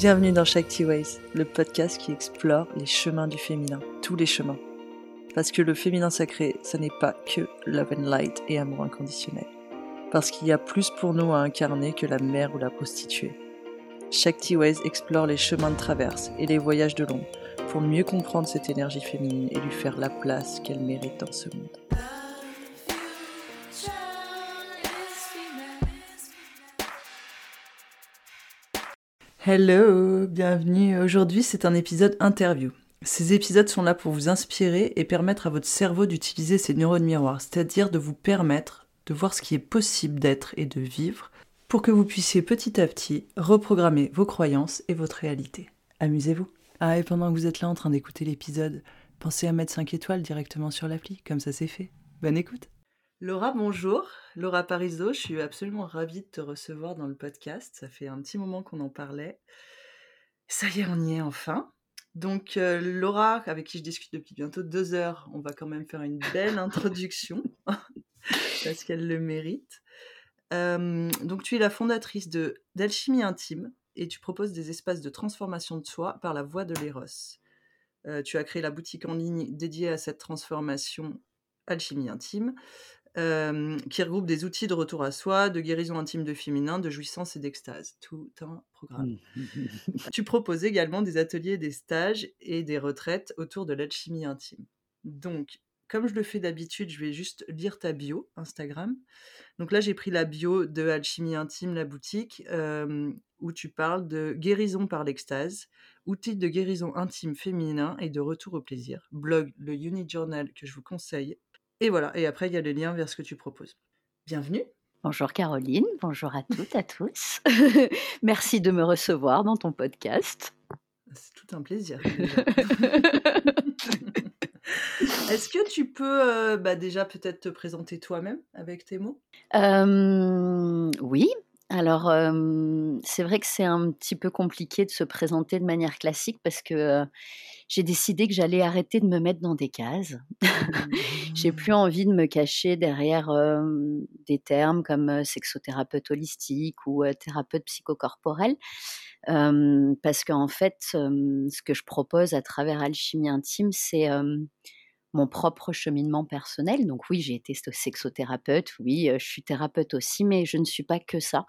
Bienvenue dans Shakti Ways, le podcast qui explore les chemins du féminin, tous les chemins. Parce que le féminin sacré, ce n'est pas que love and light et amour inconditionnel. Parce qu'il y a plus pour nous à incarner que la mère ou la prostituée. Shakti Ways explore les chemins de traverse et les voyages de l'ombre pour mieux comprendre cette énergie féminine et lui faire la place qu'elle mérite dans ce monde. Hello, bienvenue. Aujourd'hui, c'est un épisode interview. Ces épisodes sont là pour vous inspirer et permettre à votre cerveau d'utiliser ses neurones miroirs, c'est-à-dire de vous permettre de voir ce qui est possible d'être et de vivre pour que vous puissiez petit à petit reprogrammer vos croyances et votre réalité. Amusez-vous. Ah, et pendant que vous êtes là en train d'écouter l'épisode, pensez à mettre 5 étoiles directement sur l'appli, comme ça c'est fait. Bonne écoute. Laura, bonjour. Laura Parizeau, je suis absolument ravie de te recevoir dans le podcast. Ça fait un petit moment qu'on en parlait. Ça y est, on y est enfin. Donc, euh, Laura, avec qui je discute depuis bientôt deux heures, on va quand même faire une belle introduction, parce qu'elle le mérite. Euh, donc, tu es la fondatrice de d'Alchimie Intime et tu proposes des espaces de transformation de soi par la voie de l'éros. Euh, tu as créé la boutique en ligne dédiée à cette transformation Alchimie Intime qui regroupe des outils de retour à soi, de guérison intime de féminin, de jouissance et d'extase. Tout un programme. Mmh. tu proposes également des ateliers, des stages et des retraites autour de l'alchimie intime. Donc, comme je le fais d'habitude, je vais juste lire ta bio Instagram. Donc là, j'ai pris la bio de Alchimie Intime, la boutique, où tu parles de guérison par l'extase, outils de guérison intime féminin et de retour au plaisir. Blog, le Uni Journal que je vous conseille et voilà, et après, il y a le lien vers ce que tu proposes. Bienvenue. Bonjour Caroline, bonjour à toutes, à tous. Merci de me recevoir dans ton podcast. C'est tout un plaisir. Est-ce que tu peux euh, bah, déjà peut-être te présenter toi-même avec tes mots? Euh, Oui, alors, c'est vrai que c'est un petit peu compliqué de se présenter de manière classique parce que j'ai décidé que j'allais arrêter de me mettre dans des cases. j'ai plus mmh. envie de me cacher derrière des termes comme sexothérapeute holistique ou thérapeute psychocorporel. parce qu'en fait, ce que je propose à travers Alchimie Intime, c'est mon propre cheminement personnel. Donc oui, j'ai été sexothérapeute, oui, je suis thérapeute aussi, mais je ne suis pas que ça.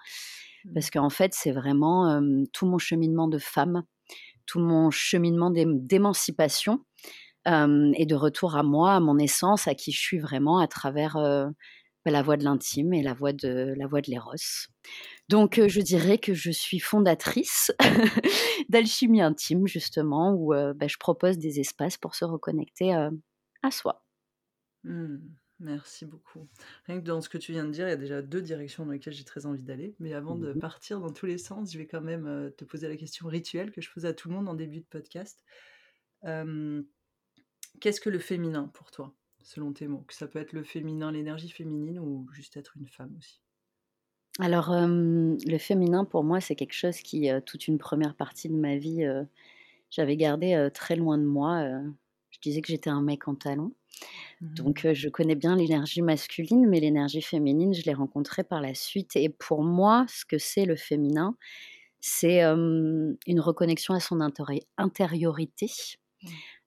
Parce mmh. qu'en fait, c'est vraiment tout mon cheminement de femme, tout mon cheminement d'émancipation et de retour à moi, à mon essence, à qui je suis vraiment à travers bah, la voie de l'intime et la voie de la de l'éros. Donc, je dirais que je suis fondatrice d'Alchimie Intime, justement, où bah, je propose des espaces pour se reconnecter à soi. Mmh. merci beaucoup. Rien que dans ce que tu viens de dire, il y a déjà deux directions dans lesquelles j'ai très envie d'aller. Mais avant de mmh partir dans tous les sens, je vais quand même te poser la question rituelle que je pose à tout le monde en début de podcast. Qu'est-ce que le féminin pour toi, selon tes mots? Que ça peut être le féminin, l'énergie féminine ou juste être une femme aussi? Alors, le féminin pour moi, c'est quelque chose qui, toute une première partie de ma vie, j'avais gardé très loin de moi disais que j'étais un mec en talons. Mmh Donc, je connais bien l'énergie masculine, mais l'énergie féminine, je l'ai rencontrée par la suite. Et pour moi, ce que c'est le féminin, c'est une reconnexion à son intériorité.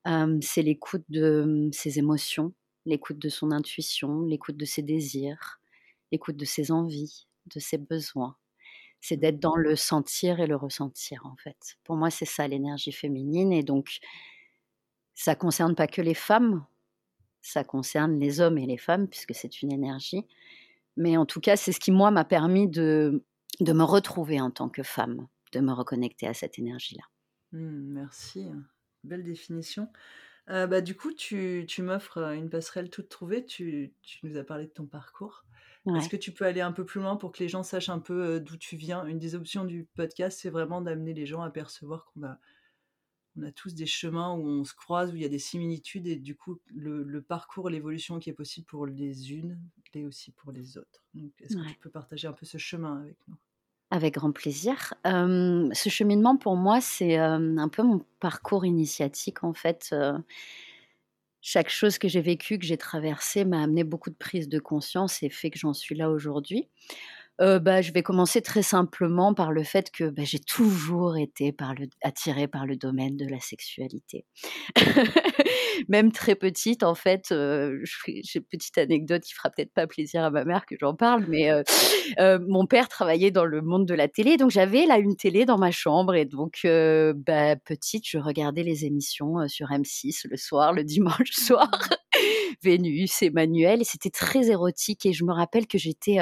Mmh. c'est l'écoute de ses émotions, l'écoute de son intuition, l'écoute de ses désirs, l'écoute de ses envies, de ses besoins. C'est mmh. d'être dans le sentir et le ressentir, en fait. Pour moi, c'est ça l'énergie féminine. Et donc, ça concerne pas que les femmes, ça concerne les hommes et les femmes, puisque c'est une énergie. Mais en tout cas, c'est ce qui, moi, m'a permis de, de me retrouver en tant que femme, de me reconnecter à cette énergie-là. Mmh, merci, belle définition. Euh, bah, du coup, tu, tu m'offres une passerelle toute trouvée. Tu, tu, nous as parlé de ton parcours. Est-ce que tu peux aller un peu plus loin pour que les gens sachent un peu d'où tu viens? Une des options du podcast, c'est vraiment d'amener les gens à percevoir qu'on a on a tous des chemins où on se croise, où il y a des similitudes, et du coup, le, parcours, l'évolution qui est possible pour les unes, l'est aussi pour les autres. est-ce que tu peux partager un peu ce chemin avec nous? Avec grand plaisir. ce cheminement, pour moi, c'est un peu mon parcours initiatique, en fait. chaque chose que j'ai vécue, que j'ai traversée, m'a amené beaucoup de prise de conscience et fait que j'en suis là aujourd'hui. Bah, je vais commencer très simplement par le fait que bah, j'ai toujours été attirée par le domaine de la sexualité. Même très petite, en fait, j'ai une petite anecdote qui fera peut-être pas plaisir à ma mère que j'en parle, mais mon père travaillait dans le monde de la télé, donc j'avais là une télé dans ma chambre et donc bah, petite, je regardais les émissions sur M6 le soir, le dimanche soir. Vénus, Emmanuel, et c'était très érotique. Et je me rappelle que j'étais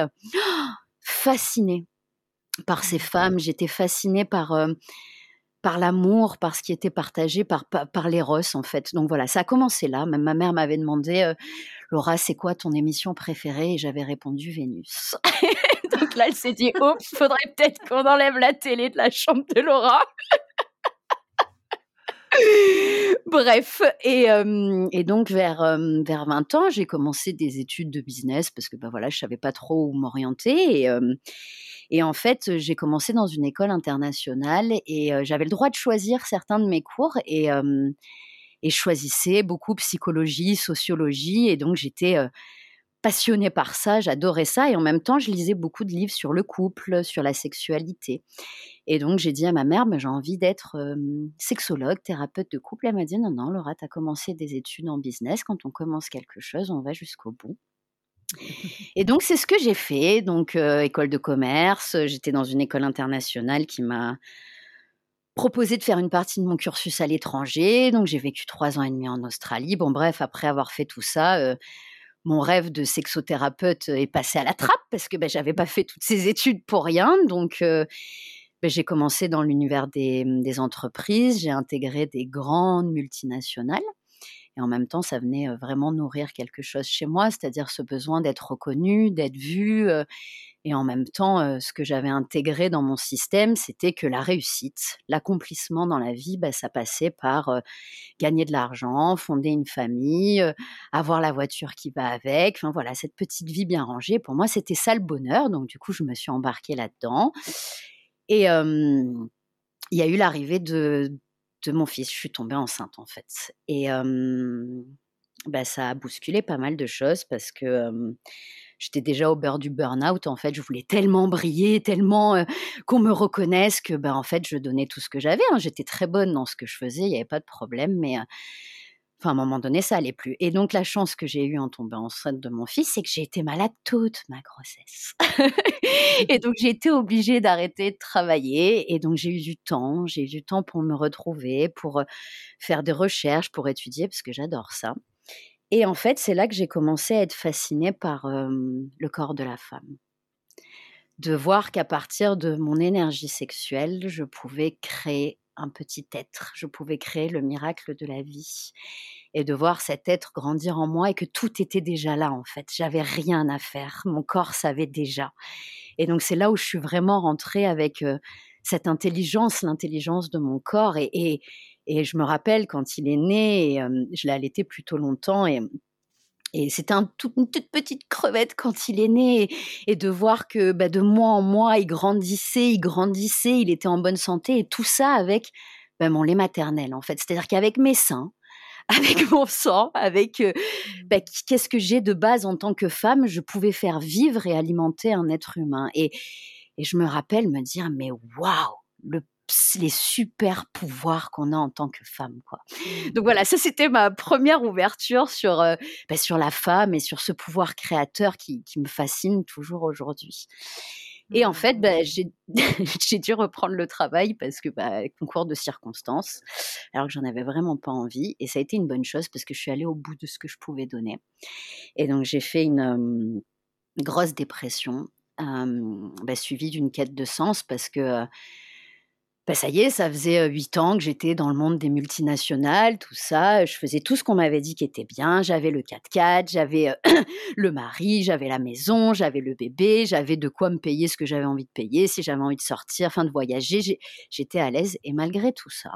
fascinée par ces femmes, j'étais fascinée par, par l'amour, par ce qui était partagé, par, par, l'éros en fait. Donc voilà, ça a commencé là. Même ma mère m'avait demandé, Laura, c'est quoi ton émission préférée? Et j'avais répondu Vénus. Donc là, elle s'est dit, oh, faudrait peut-être qu'on enlève la télé de la chambre de Laura. Bref, et, et, donc vers, vers 20 ans, j'ai commencé des études de business parce que ben voilà, je savais pas trop où m'orienter. Et, et, en fait, j'ai commencé dans une école internationale et j'avais le droit de choisir certains de mes cours et, et je choisissais beaucoup psychologie, sociologie. Et donc j'étais passionnée par ça, j'adorais ça. Et en même temps, je lisais beaucoup de livres sur le couple, sur la sexualité. Et donc, j'ai dit à ma mère, bah, j'ai envie d'être sexologue, thérapeute de couple. Elle m'a dit, non, non, Laura, tu as commencé des études en business. Quand on commence quelque chose, on va jusqu'au bout. Et donc, c'est ce que j'ai fait. Donc, école de commerce, j'étais dans une école internationale qui m'a proposé de faire une partie de mon cursus à l'étranger. Donc, j'ai vécu trois ans et demi en Australie. Bon, bref, après avoir fait tout ça, mon rêve de sexothérapeute est passé à la trappe parce que ben, j'avais pas fait toutes ces études pour rien. Donc, ben, j'ai commencé dans l'univers des, des entreprises, j'ai intégré des grandes multinationales. Et en même temps, ça venait vraiment nourrir quelque chose chez moi, c'est-à-dire ce besoin d'être reconnu, d'être vu et en même temps, ce que j'avais intégré dans mon système, c'était que la réussite, l'accomplissement dans la vie, bah, ça passait par gagner de l'argent, fonder une famille, avoir la voiture qui va avec. Enfin voilà, cette petite vie bien rangée. Pour moi, c'était ça le bonheur. Donc du coup, je me suis embarquée là-dedans. Et il y a eu l'arrivée de, de mon fils. Je suis tombée enceinte en fait. Et bah, ça a bousculé pas mal de choses parce que j'étais déjà au beurre du burn-out. En fait, je voulais tellement briller, tellement qu'on me reconnaisse que, ben, en fait, je donnais tout ce que j'avais. Hein. J'étais très bonne dans ce que je faisais, il n'y avait pas de problème, mais à un moment donné, ça allait plus. Et donc, la chance que j'ai eue en tombant enceinte de mon fils, c'est que j'ai été malade toute ma grossesse. et donc, j'ai été obligée d'arrêter de travailler. Et donc, j'ai eu du temps. J'ai eu du temps pour me retrouver, pour faire des recherches, pour étudier, parce que j'adore ça. Et en fait, c'est là que j'ai commencé à être fascinée par le corps de la femme. De voir qu'à partir de mon énergie sexuelle, je pouvais créer un petit être, je pouvais créer le miracle de la vie. Et de voir cet être grandir en moi et que tout était déjà là en fait. J'avais rien à faire, mon corps savait déjà. Et donc c'est là où je suis vraiment rentrée avec cette intelligence, l'intelligence de mon corps et, et je me rappelle quand il est né, et, je l'ai allaité plutôt longtemps et et c'était un une toute petite crevette quand il est né, et, de voir que bah, de mois en mois, il grandissait, il grandissait, il était en bonne santé, et tout ça avec bah, mon lait maternel, en fait. C'est-à-dire qu'avec mes seins, avec mon sang, avec bah, qu'est-ce que j'ai de base en tant que femme, je pouvais faire vivre et alimenter un être humain. Et, et je me rappelle me dire, mais waouh, le les super pouvoirs qu'on a en tant que femme quoi. Mmh. Donc voilà, ça c'était ma première ouverture sur bah, sur la femme et sur ce pouvoir créateur qui, me fascine toujours aujourd'hui. Et en mmh. fait, bah, j'ai dû reprendre le travail parce que bah, concours de circonstances, alors que j'en avais vraiment pas envie. Et ça a été une bonne chose parce que je suis allée au bout de ce que je pouvais donner. Et donc j'ai fait une grosse dépression, suivie d'une quête de sens parce que bah, ça y est, ça faisait huit ans que j'étais dans le monde des multinationales, tout ça. Je faisais tout ce qu'on m'avait dit qui était bien. J'avais le 4x4, j'avais le mari, j'avais la maison, j'avais le bébé, j'avais de quoi me payer ce que j'avais envie de payer, si j'avais envie de sortir, enfin de voyager. J'étais à l'aise. Et malgré tout ça,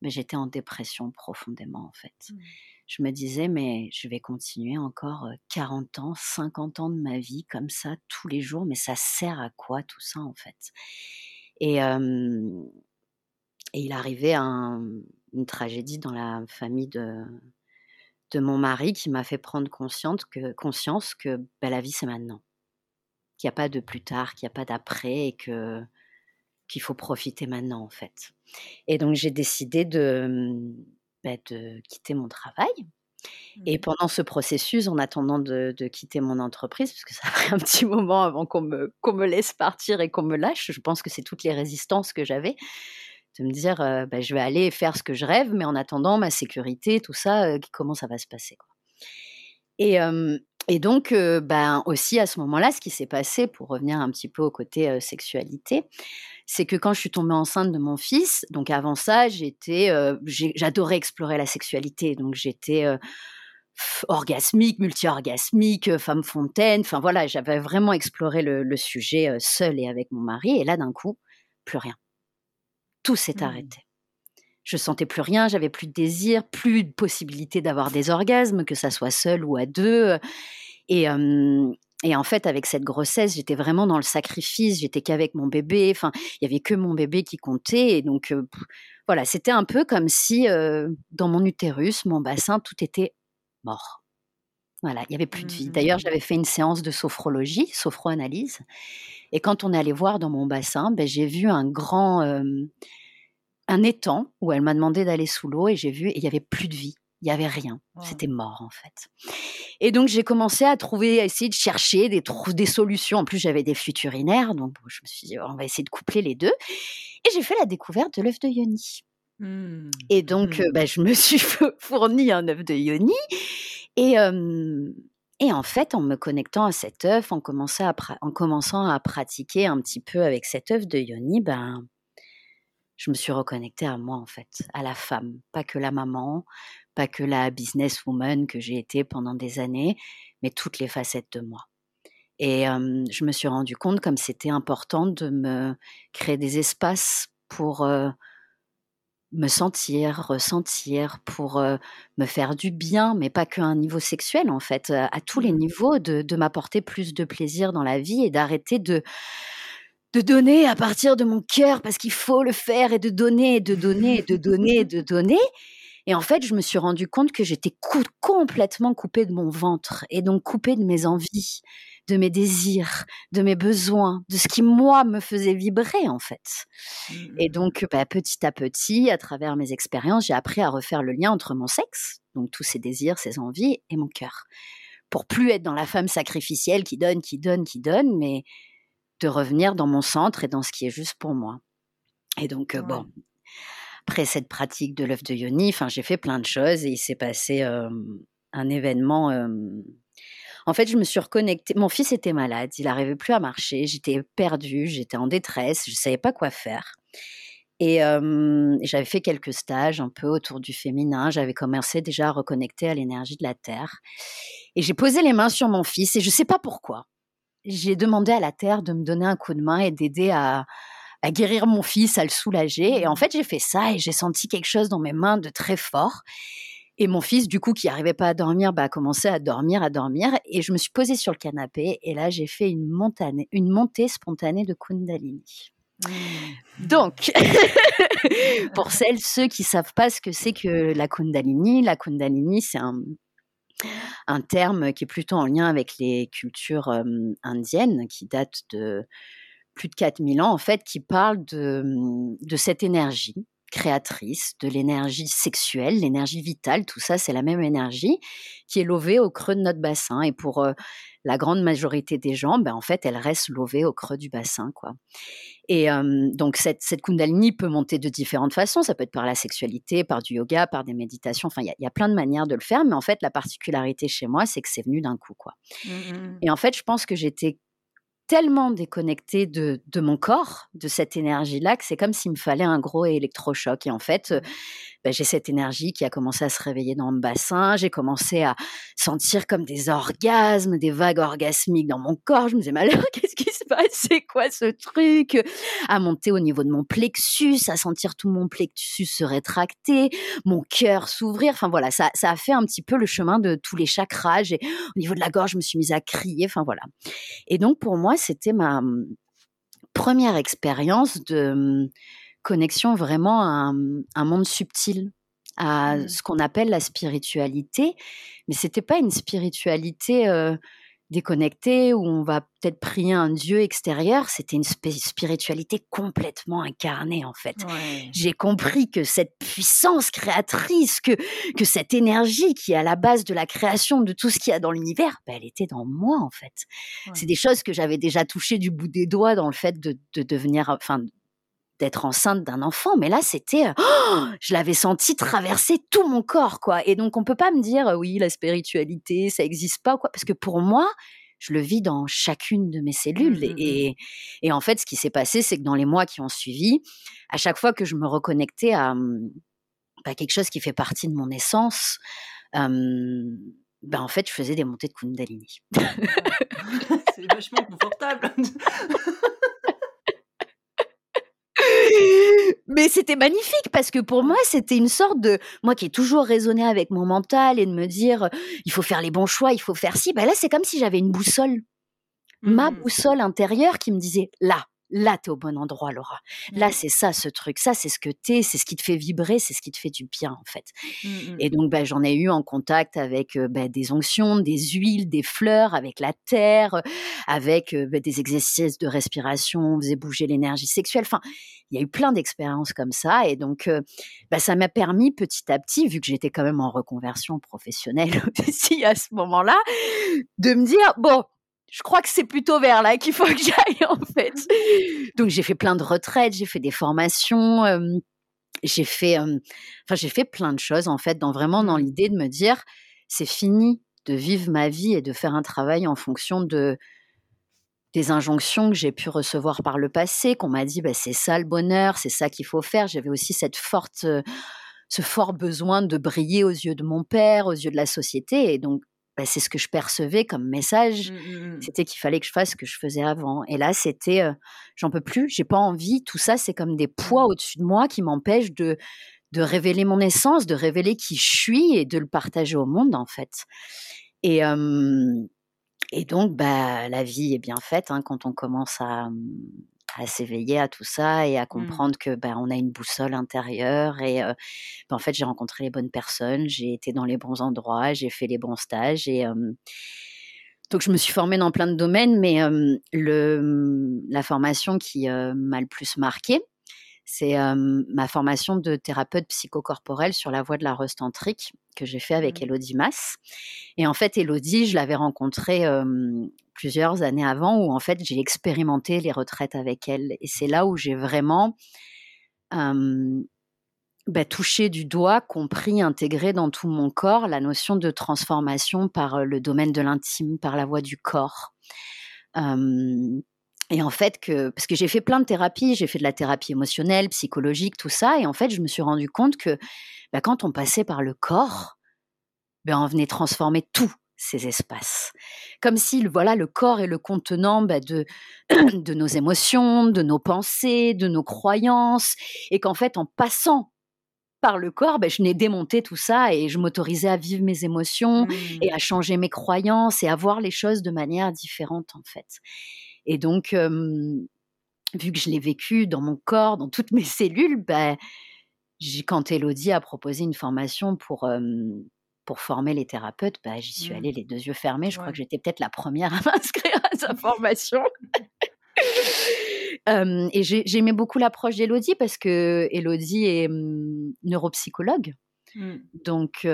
mais j'étais en dépression profondément, en fait. Mmh. Je me disais, mais je vais continuer encore 40 ans, 50 ans de ma vie comme ça, tous les jours, mais ça sert à quoi tout ça, en fait? Et, il arrivait un, une tragédie dans la famille de, de mon mari qui m'a fait prendre conscience que, conscience que bah, la vie, c'est maintenant. qu'il n'y a pas de plus tard, qu'il n'y a pas d'après et que qu'il faut profiter maintenant en fait. Et donc j'ai décidé de, bah, de quitter mon travail. Et mmh. pendant ce processus, en attendant de, quitter mon entreprise, parce que ça a pris un petit moment avant qu'on me, qu'on me laisse partir et qu'on me lâche, je pense que c'est toutes les résistances que j'avais, de me dire, bah, je vais aller faire ce que je rêve, mais en attendant, ma sécurité, tout ça, comment ça va se passer quoi. Et, et donc, ben, aussi à ce moment-là, ce qui s'est passé, pour revenir un petit peu au côté sexualité, c'est que quand je suis tombée enceinte de mon fils, donc avant ça, j'étais, j'adorais explorer la sexualité, donc j'étais orgasmique, multi-orgasmique, femme fontaine, enfin voilà, j'avais vraiment exploré le, sujet seule et avec mon mari, et là d'un coup, plus rien. Tout s'est mmh. arrêté. Je sentais plus rien, j'avais plus de désir, plus de possibilité d'avoir des orgasmes, que ça soit seul ou à deux. Et, et en fait, avec cette grossesse, j'étais vraiment dans le sacrifice. J'étais qu'avec mon bébé. Enfin, il y avait que mon bébé qui comptait. Et donc, voilà, c'était un peu comme si dans mon utérus, mon bassin, tout était mort. Voilà, il y avait plus de vie. D'ailleurs, mmh. j'avais fait une séance de sophrologie, sophroanalyse. Et quand on est allé voir dans mon bassin, ben, j'ai vu un grand, un étang où elle m'a demandé d'aller sous l'eau et j'ai vu, et il y avait plus de vie. Il y avait rien. C'était mort, en fait. Et donc, j'ai commencé à trouver, à essayer de chercher des, des solutions. En plus, j'avais des futurinaires. Donc, je me suis dit, on va essayer de coupler les deux. Et j'ai fait la découverte de l'œuf de Yoni. Mmh. Et donc, mmh. bah, je me suis fourni un œuf de Yoni. Et, et en fait, en me connectant à cet œuf, en, en commençant à pratiquer un petit peu avec cet œuf de Yoni, ben, je me suis reconnectée à moi, en fait, à la femme, pas que la maman, pas que la businesswoman que j'ai été pendant des années, mais toutes les facettes de moi. Et je me suis rendu compte comme c'était important de me créer des espaces pour me sentir, ressentir, pour me faire du bien, mais pas qu'à un niveau sexuel en fait, à tous les mmh. niveaux, de, de m'apporter plus de plaisir dans la vie et d'arrêter de de donner à partir de mon cœur parce qu'il faut le faire et de donner, de donner, de donner, de donner. Et en fait, je me suis rendu compte que j'étais complètement coupée de mon ventre et donc coupée de mes envies, de mes désirs, de mes besoins, de ce qui moi me faisait vibrer en fait. Et mmh. donc, bah, petit à petit, à travers mes expériences, j'ai appris à refaire le lien entre mon sexe, donc tous ces désirs, ces envies, et mon cœur, pour plus être dans la femme sacrificielle qui donne, qui donne, qui donne, mais de revenir dans mon centre et dans ce qui est juste pour moi. Et donc, euh, bon, après cette pratique de l'œuf de Yoni, j'ai fait plein de choses et il s'est passé un événement. En fait, je me suis reconnectée. Mon fils était malade, il n'arrivait plus à marcher, j'étais perdue, j'étais en détresse, je ne savais pas quoi faire. Et j'avais fait quelques stages un peu autour du féminin. J'avais commencé déjà à reconnecter à l'énergie de la terre. Et j'ai posé les mains sur mon fils et je ne sais pas pourquoi j'ai demandé à la Terre de me donner un coup de main et d'aider à, guérir mon fils, à le soulager. Et en mmh. fait, j'ai fait ça et j'ai senti quelque chose dans mes mains de très fort. Et mon fils, du coup, qui n'arrivait pas à dormir, bah, a commencé à dormir, à dormir. Et je me suis posée sur le canapé. Et là, j'ai fait une, une montée spontanée de Kundalini. Mmh. Donc, pour celles, ceux qui savent pas ce que c'est que la Kundalini, la Kundalini, c'est un, un terme qui est plutôt en lien avec les cultures indiennes, qui datent de plus de 4000 ans, en fait, qui parle de, de cette énergie créatrice, de l'énergie sexuelle, l'énergie vitale, tout ça, c'est la même énergie qui est lovée au creux de notre bassin. Et pour la grande majorité des gens, ben, en fait, elle reste lovée au creux du bassin. quoi. Et donc, cette, cette, Kundalini peut monter de différentes façons. Ça peut être par la sexualité, par du yoga, par des méditations. Enfin, il y, a plein de manières de le faire. Mais en fait, la particularité chez moi, c'est que c'est venu d'un coup. quoi. Mmh, mmh. Et en fait, je pense que j'étais tellement déconnectée de, de, mon corps, de cette énergie-là, que c'est comme s'il me fallait un gros électrochoc. Et en fait, bah, j'ai cette énergie qui a commencé à se réveiller dans mon bassin. J'ai commencé à sentir comme des orgasmes, des vagues orgasmiques dans mon corps. Je me disais, alors, qu'est-ce qui se passe? C'est quoi ce truc? À monter au niveau de mon plexus, à sentir tout mon plexus se rétracter, mon cœur s'ouvrir. Enfin voilà, ça, ça a fait un petit peu le chemin de tous les chakras. Et au niveau de la gorge, je me suis mise à crier. Enfin voilà. Et donc, pour moi, c'était ma mmh, première expérience de mmh, connexion vraiment à un, monde subtil, à mmh. ce qu'on appelle la spiritualité. Mais c'était pas une spiritualité déconnecté, où on va peut-être prier un dieu extérieur. C'était une spiritualité complètement incarnée, en fait. J'ai compris que cette puissance créatrice, que, que cette énergie qui est à la base de la création de tout ce qu'il y a dans l'univers, ben, elle était dans moi, en fait. C'est des choses que j'avais déjà touchées du bout des doigts dans le fait de, de devenir, enfin, d'être enceinte d'un enfant, mais là c'était, oh, je l'avais senti traverser tout mon corps, quoi. Et donc on peut pas me dire, oui, la spiritualité, ça existe pas, quoi, parce que pour moi, je le vis dans chacune de mes cellules. Mmh, mmh, mmh. et, et, en fait, ce qui s'est passé, c'est que dans les mois qui ont suivi, à chaque fois que je me reconnectais à, bah, quelque chose qui fait partie de mon essence, ben en fait, je faisais des montées de Kundalini. c'est vachement confortable. Mais c'était magnifique parce que pour moi, c'était une sorte de moi qui ai toujours raisonné avec mon mental et de me dire il faut faire les bons choix, il faut faire ci. Ben là, c'est comme si j'avais une boussole, ma mmh. boussole intérieure qui me disait là, là, tu es au bon endroit, Laura. Là, mmh. c'est ça, ce truc. Ça, c'est ce que tu es, c'est ce qui te fait vibrer, c'est ce qui te fait du bien, en fait. Mmh, et donc, bah, j'en ai eu en contact avec bah, des onctions, des huiles, des fleurs, avec la terre, avec bah, des exercices de respiration, on faisait bouger l'énergie sexuelle. Enfin, il y a eu plein d'expériences comme ça. Et donc, bah, ça m'a permis petit à petit, vu que j'étais quand même en reconversion professionnelle aussi à ce moment-là, de me dire, bon, je crois que c'est plutôt vers là qu'il faut que j'aille en fait. Donc j'ai fait plein de retraites, j'ai fait des formations, j'ai fait, enfin j'ai fait plein de choses en fait, dans vraiment dans mmh. l'idée de me dire c'est fini de vivre ma vie et de faire un travail en fonction de des injonctions que j'ai pu recevoir par le passé, qu'on m'a dit bah, c'est ça le bonheur, c'est ça qu'il faut faire. J'avais aussi cette forte, ce fort besoin de briller aux yeux de mon père, aux yeux de la société, et donc bah, c'est ce que je percevais comme message. Mmh, mmh, mmh. C'était qu'il fallait que je fasse ce que je faisais avant. Et là, c'était, j'en peux plus, j'ai pas envie. Tout ça, c'est comme des poids au-dessus de moi qui m'empêchent de de révéler mon essence, de révéler qui je suis et de le partager au monde en fait. Et et donc, bah, la vie est bien faite hein, quand on commence à, à s'éveiller à tout ça et à mmh. comprendre que ben on a une boussole intérieure et ben, en fait j'ai rencontré les bonnes personnes, j'ai été dans les bons endroits, j'ai fait les bons stages et donc je me suis formée dans plein de domaines, mais le, mmh, la formation qui m'a le plus marquée, c'est ma formation de thérapeute psychocorporelle sur la voie de la restantrique que j'ai fait avec mmh. Elodie Mass. Et en fait, Elodie, je l'avais rencontrée plusieurs années avant où en fait j'ai expérimenté les retraites avec elle. Et c'est là où j'ai vraiment bah, touché du doigt, compris, intégré dans tout mon corps la notion de transformation par le domaine de l'intime, par la voie du corps. Et en fait, que, parce que j'ai fait plein de thérapies, j'ai fait de la thérapie émotionnelle, psychologique, tout ça, et en fait, je me suis rendu compte que bah, quand on passait par le corps, ben, on venait transformer tous ces espaces. Comme si voilà, le corps est le contenant bah, de, de nos émotions, de nos pensées, de nos croyances, et qu'en fait, en passant par le corps, ben, je n'ai démonté tout ça et je m'autorisais à vivre mes émotions et mmh. à changer mes croyances et à voir les choses de manière différente en fait. Et donc, vu que je l'ai vécu dans mon corps, dans toutes mes cellules, bah, quand Elodie a proposé une formation pour, pour former les thérapeutes, bah, j'y suis mmh. allée les deux yeux fermés. Je crois que j'étais peut-être la première à m'inscrire à sa formation. et j'aimais beaucoup l'approche d'Elodie parce que Elodie est neuropsychologue. Mmh. Donc,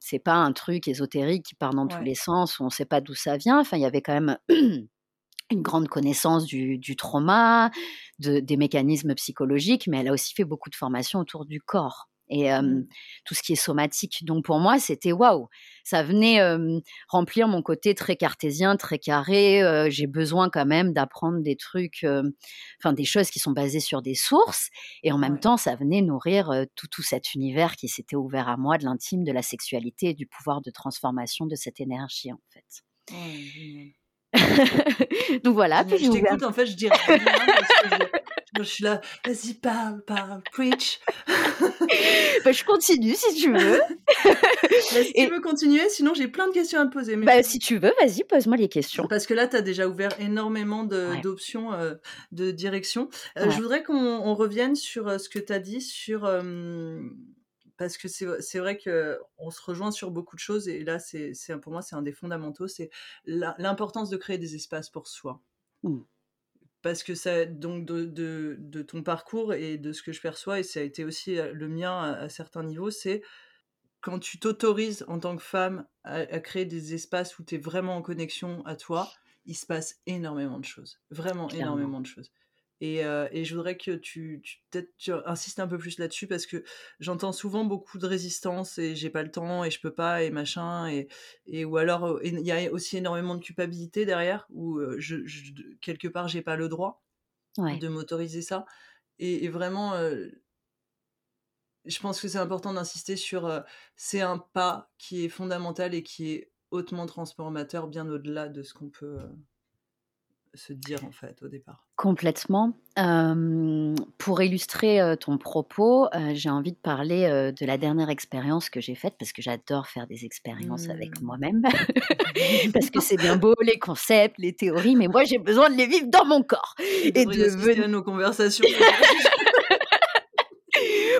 c'est pas un truc ésotérique qui part dans tous les sens, où on ne sait pas d'où ça vient. Enfin, il y avait quand même une grande connaissance du, trauma, des mécanismes psychologiques, mais elle a aussi fait beaucoup de formations autour du corps et mmh. tout ce qui est somatique. Donc pour moi, c'était waouh, ça venait remplir mon côté très cartésien, très carré. J'ai besoin quand même d'apprendre des trucs, enfin des choses qui sont basées sur des sources, et en même temps, ça venait nourrir tout, tout cet univers qui s'était ouvert à moi de l'intime, de la sexualité et du pouvoir de transformation de cette énergie en fait. Donc voilà. je t'écoute, en fait, je dirais rien parce que je, suis là, vas-y, parle, parle, preach. bah, je continue si tu veux. Bah, si tu veux continuer, sinon j'ai plein de questions à te poser. Mais bah, si tu veux, vas-y, pose-moi les questions. Parce que là, tu as déjà ouvert énormément d'options euh, de direction. Euh, je voudrais qu'on revienne sur euh, ce que tu as dit sur parce que c'est vrai qu'on se rejoint sur beaucoup de choses et là, c'est pour moi, c'est un des fondamentaux, c'est l'importance de créer des espaces pour soi. Mmh. Parce que ça, donc de, de, ton parcours et de ce que je perçois, et ça a été aussi le mien à, certains niveaux, c'est quand tu t'autorises en tant que femme à, créer des espaces où tu es vraiment en connexion à toi, il se passe énormément de choses. Vraiment énormément de choses. Euh, et, je voudrais que tu, peut-être insistes un peu plus là-dessus parce que j'entends souvent beaucoup de résistance et j'ai pas le temps et je peux pas et machin et, et ou alors il y a aussi énormément de culpabilité derrière où je, quelque part j'ai pas le droit de m'autoriser ça et, vraiment je pense que c'est important d'insister sur c'est un pas qui est fondamental et qui est hautement transformateur bien au-delà de ce qu'on peut se dire en fait au départ Complètement. pour illustrer ton propos, j'ai envie de parler de la dernière expérience que j'ai faite parce que j'adore faire des expériences avec mmh. moi-même. parce que c'est bien beau les concepts, les théories, mais moi j'ai besoin de les vivre dans mon corps et de nos conversations.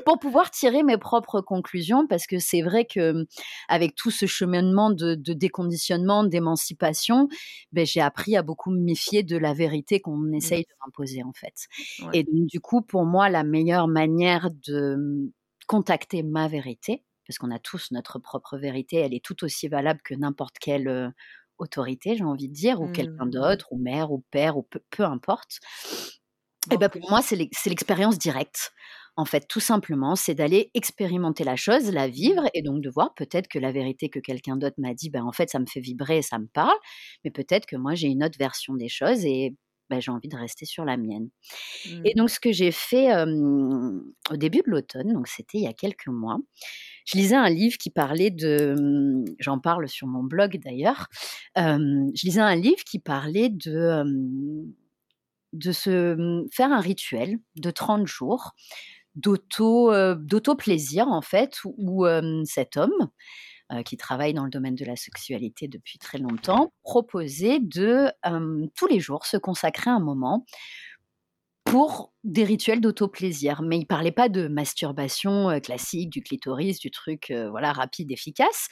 Pour pouvoir tirer mes propres conclusions, parce que c'est vrai que mmh, avec tout ce cheminement de, déconditionnement, d'émancipation, ben, j'ai appris à beaucoup me méfier de la vérité qu'on mmh. essaye de m'imposer en fait. Et du coup, pour moi, la meilleure manière de mmh, contacter ma vérité, parce qu'on a tous notre propre vérité, elle est tout aussi valable que n'importe quelle autorité, j'ai envie de dire, ou quelqu'un d'autre, ou mère, ou père, ou peu, peu importe. Et ben pour moi, c'est l'expérience directe en fait, tout simplement, c'est d'aller expérimenter la chose, la vivre, et donc de voir peut-être que la vérité que quelqu'un d'autre m'a dit, ben, en fait, ça me fait vibrer, ça me parle, mais peut-être que moi, j'ai une autre version des choses et ben, j'ai envie de rester sur la mienne. Et mmh. donc, ce que j'ai fait au début de l'automne, donc c'était il y a quelques mois, je lisais un livre qui parlait de, j'en parle sur mon blog d'ailleurs, je lisais un livre qui parlait de, de se faire un rituel de 30 jours d'auto d'auto plaisir en fait où, cet homme qui travaille dans le domaine de la sexualité depuis très longtemps proposait de tous les jours se consacrer un moment pour des rituels d'auto-plaisir. Mais il parlait pas de masturbation classique, du clitoris, du truc voilà rapide, efficace.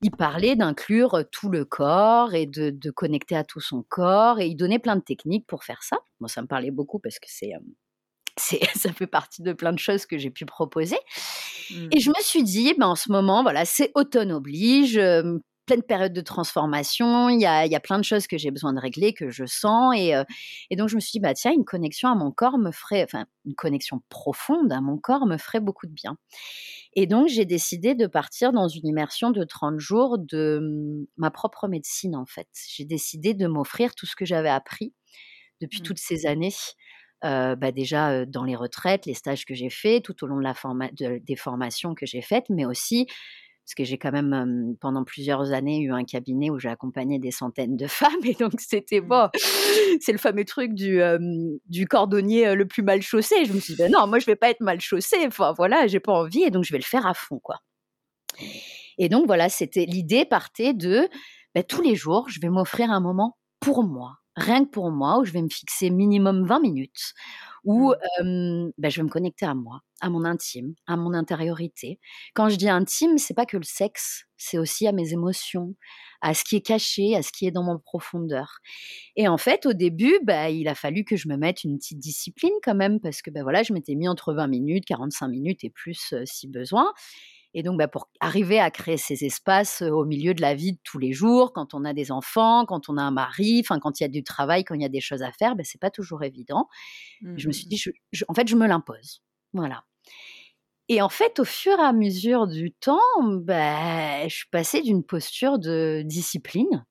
Il parlait d'inclure tout le corps et de, de, connecter à tout son corps. Et il donnait plein de techniques pour faire ça. Moi, ça me parlait beaucoup parce que c'est ça fait partie de plein de choses que j'ai pu proposer. Mmh. Et je me suis dit, ben, en ce moment, voilà, c'est automne oblige, pleine période de transformation, il y a, y a, plein de choses que j'ai besoin de régler, que je sens. Et, et, donc, je me suis dit, bah, tiens, une connexion à mon corps me ferait, enfin, une connexion profonde à mon corps me ferait beaucoup de bien. Et donc, j'ai décidé de partir dans une immersion de 30 jours de mmh, ma propre médecine, en fait. J'ai décidé de m'offrir tout ce que j'avais appris depuis mmh. toutes ces années bah déjà dans les retraites, les stages que j'ai faits, tout au long de la forma des formations que j'ai faites, mais aussi parce que j'ai quand même pendant plusieurs années eu un cabinet où j'ai accompagné des centaines de femmes et donc c'était mmh. bon, c'est le fameux truc du, du cordonnier le plus mal chaussé. Je me suis dit «Ben non, moi je vais pas être mal chaussé, enfin voilà, j'ai pas envie et donc je vais le faire à fond quoi. Et donc voilà, c'était l'idée partait de ben, tous les jours, je vais m'offrir un moment pour moi, rien que pour moi, où je vais me fixer minimum 20 minutes, où ben, je vais me connecter à moi, à mon intime, à mon intériorité. Quand je dis intime, c'est pas que le sexe, c'est aussi à mes émotions, à ce qui est caché, à ce qui est dans mon profondeur. Et en fait, au début, bah, il a fallu que je me mette une petite discipline quand même, parce que ben voilà, je m'étais mis entre 20 minutes, 45 minutes et plus si besoin. Et donc, bah, pour arriver à créer ces espaces au milieu de la vie de tous les jours, quand on a des enfants, quand on a un mari, enfin, quand il y a du travail, quand il y a des choses à faire, bah, c'est pas toujours évident. Je me suis mmh dit, en fait, je me l'impose. Voilà. Et en fait, au fur et à mesure du temps, bah, je suis passée d'une posture de discipline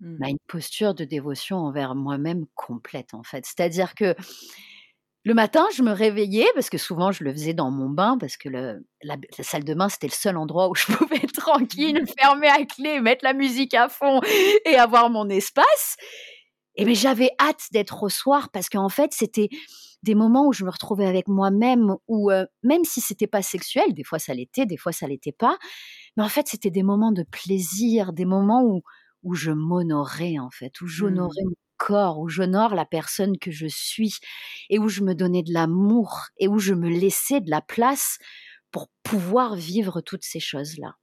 mmh. à une posture de dévotion envers moi-même complète, en fait. C'est-à-dire que le matin, je me réveillais, parce que souvent je le faisais dans mon bain, parce que le, la, salle de bain, c'était le seul endroit où je pouvais être tranquille, fermer à clé, mettre la musique à fond et avoir mon espace. Et mais j'avais hâte d'être au soir, parce qu'en fait, c'était des moments où je me retrouvais avec moi-même, où euh, même si c'était pas sexuel, des fois ça l'était, des fois ça l'était pas, mais en fait, c'était des moments de plaisir, des moments où, où je m'honorais, en fait, où j'honorais mmh corps, où j'honore la personne que je suis et où je me donnais de l'amour et où je me laissais de la place pour pouvoir vivre toutes ces choses-là.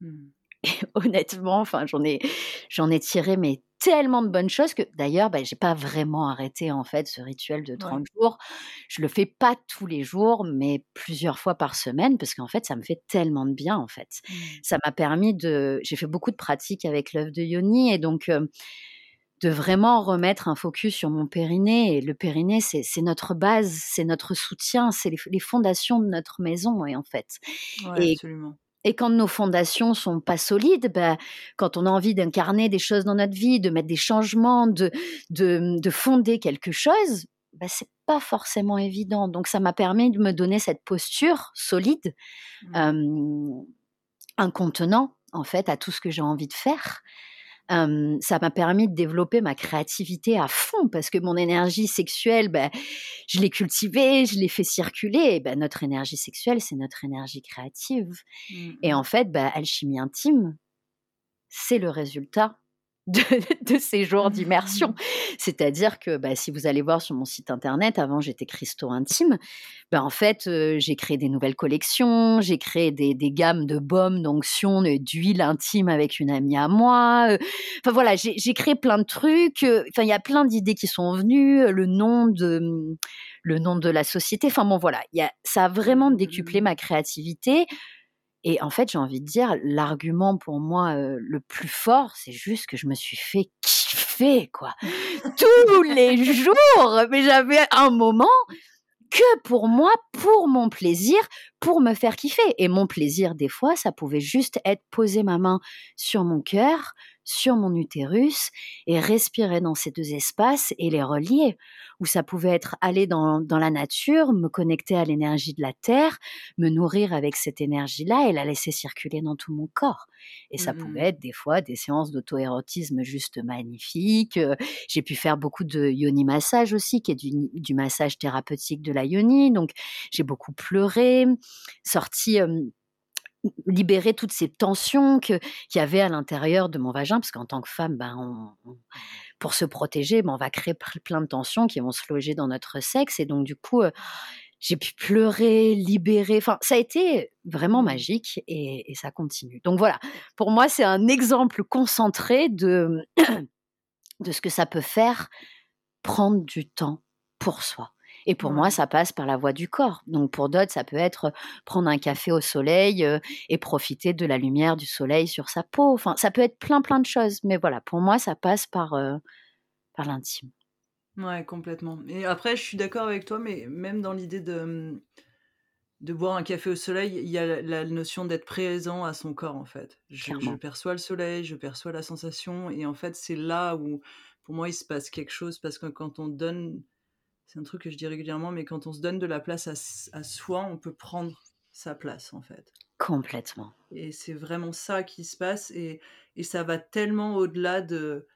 Mmh. Et honnêtement, enfin, j'en ai, j'en ai tiré mais tellement de bonnes choses que d'ailleurs, bah, j'ai pas vraiment arrêté en fait ce rituel de 30 jours. Je le fais pas tous les jours, mais plusieurs fois par semaine parce qu'en fait, ça me fait tellement de bien en fait. Mmh. Ça m'a permis de, j'ai fait beaucoup de pratiques avec l'œuvre de Yoni et donc de vraiment remettre un focus sur mon périnée. Et le périnée, c'est notre base, c'est notre soutien, c'est les, fondations de notre maison, et en fait. et, absolument. Et quand nos fondations sont pas solides, ben, quand on a envie d'incarner des choses dans notre vie, de mettre des changements, de, de, fonder quelque chose, ben, c'est pas forcément évident. Donc ça m'a permis de me donner cette posture solide, mmh. un contenant en fait à tout ce que j'ai envie de faire ça m'a permis de développer ma créativité à fond parce que mon énergie sexuelle, ben, je l'ai cultivée, je l'ai fait circuler. Ben, notre énergie sexuelle, c'est notre énergie créative. Mmh et en fait, ben, alchimie intime, c'est le résultat de, ces jours d'immersion. C'est-à-dire que bah, si vous allez voir sur mon site internet, avant j'étais Christo Intime, bah, en fait euh, j'ai créé des nouvelles collections, j'ai créé des, gammes de baumes, d'onction, d'huile intime avec une amie à moi. Euh, enfin voilà, j'ai créé plein de trucs. Euh, enfin il y a plein d'idées qui sont venues, le nom de le nom de la société. Enfin bon voilà, y a, ça a vraiment décuplé ma créativité. Et en fait, j'ai envie de dire, l'argument pour moi le plus fort, c'est juste que je me suis fait kiffer, quoi. Tous les jours, mais j'avais un moment que pour moi, pour mon plaisir, pour me faire kiffer. Et mon plaisir, des fois, ça pouvait juste être poser ma main sur mon cœur, sur mon utérus et respirer dans ces deux espaces et les relier. Ou ça pouvait être aller dans, la nature, me connecter à l'énergie de la terre, me nourrir avec cette énergie-là et la laisser circuler dans tout mon corps. Et ça pouvait mmh. être des fois des séances d'auto-érotisme juste magnifiques. Euh, j'ai pu faire beaucoup de yoni massage aussi, qui est du, massage thérapeutique de la yoni. Donc j'ai beaucoup pleuré, sorti libérer toutes ces tensions qu'il y avait à l'intérieur de mon vagin, parce qu'en tant que femme, ben, pour se protéger, ben, on va créer plein de tensions qui vont se loger dans notre sexe. Et donc, du coup, j'ai pu pleurer, libérer. Enfin, ça a été vraiment mmh. magique et, et ça continue. Donc voilà, pour moi, c'est un exemple concentré de, de ce que ça peut faire prendre du temps pour soi. Et pour moi, ça passe par la voie du corps. Donc pour d'autres, ça peut être prendre un café au soleil et profiter de la lumière du soleil sur sa peau. Enfin, ça peut être plein plein de choses. Mais voilà, pour moi, ça passe par, par l'intime. Ouais, complètement. Et après, je suis d'accord avec toi, mais même dans l'idée de, mmh, de boire un café au soleil, il y a la, notion d'être présent à son corps, en fait. Je, je, perçois le soleil, je perçois la sensation, et en fait, c'est là où, pour moi, il se passe quelque chose, parce que quand on donne c'est un truc que je dis régulièrement, mais quand on se donne de la place à, soi, on peut prendre sa place, en fait. Complètement. Et c'est vraiment ça qui se passe, et, ça va tellement au-delà de...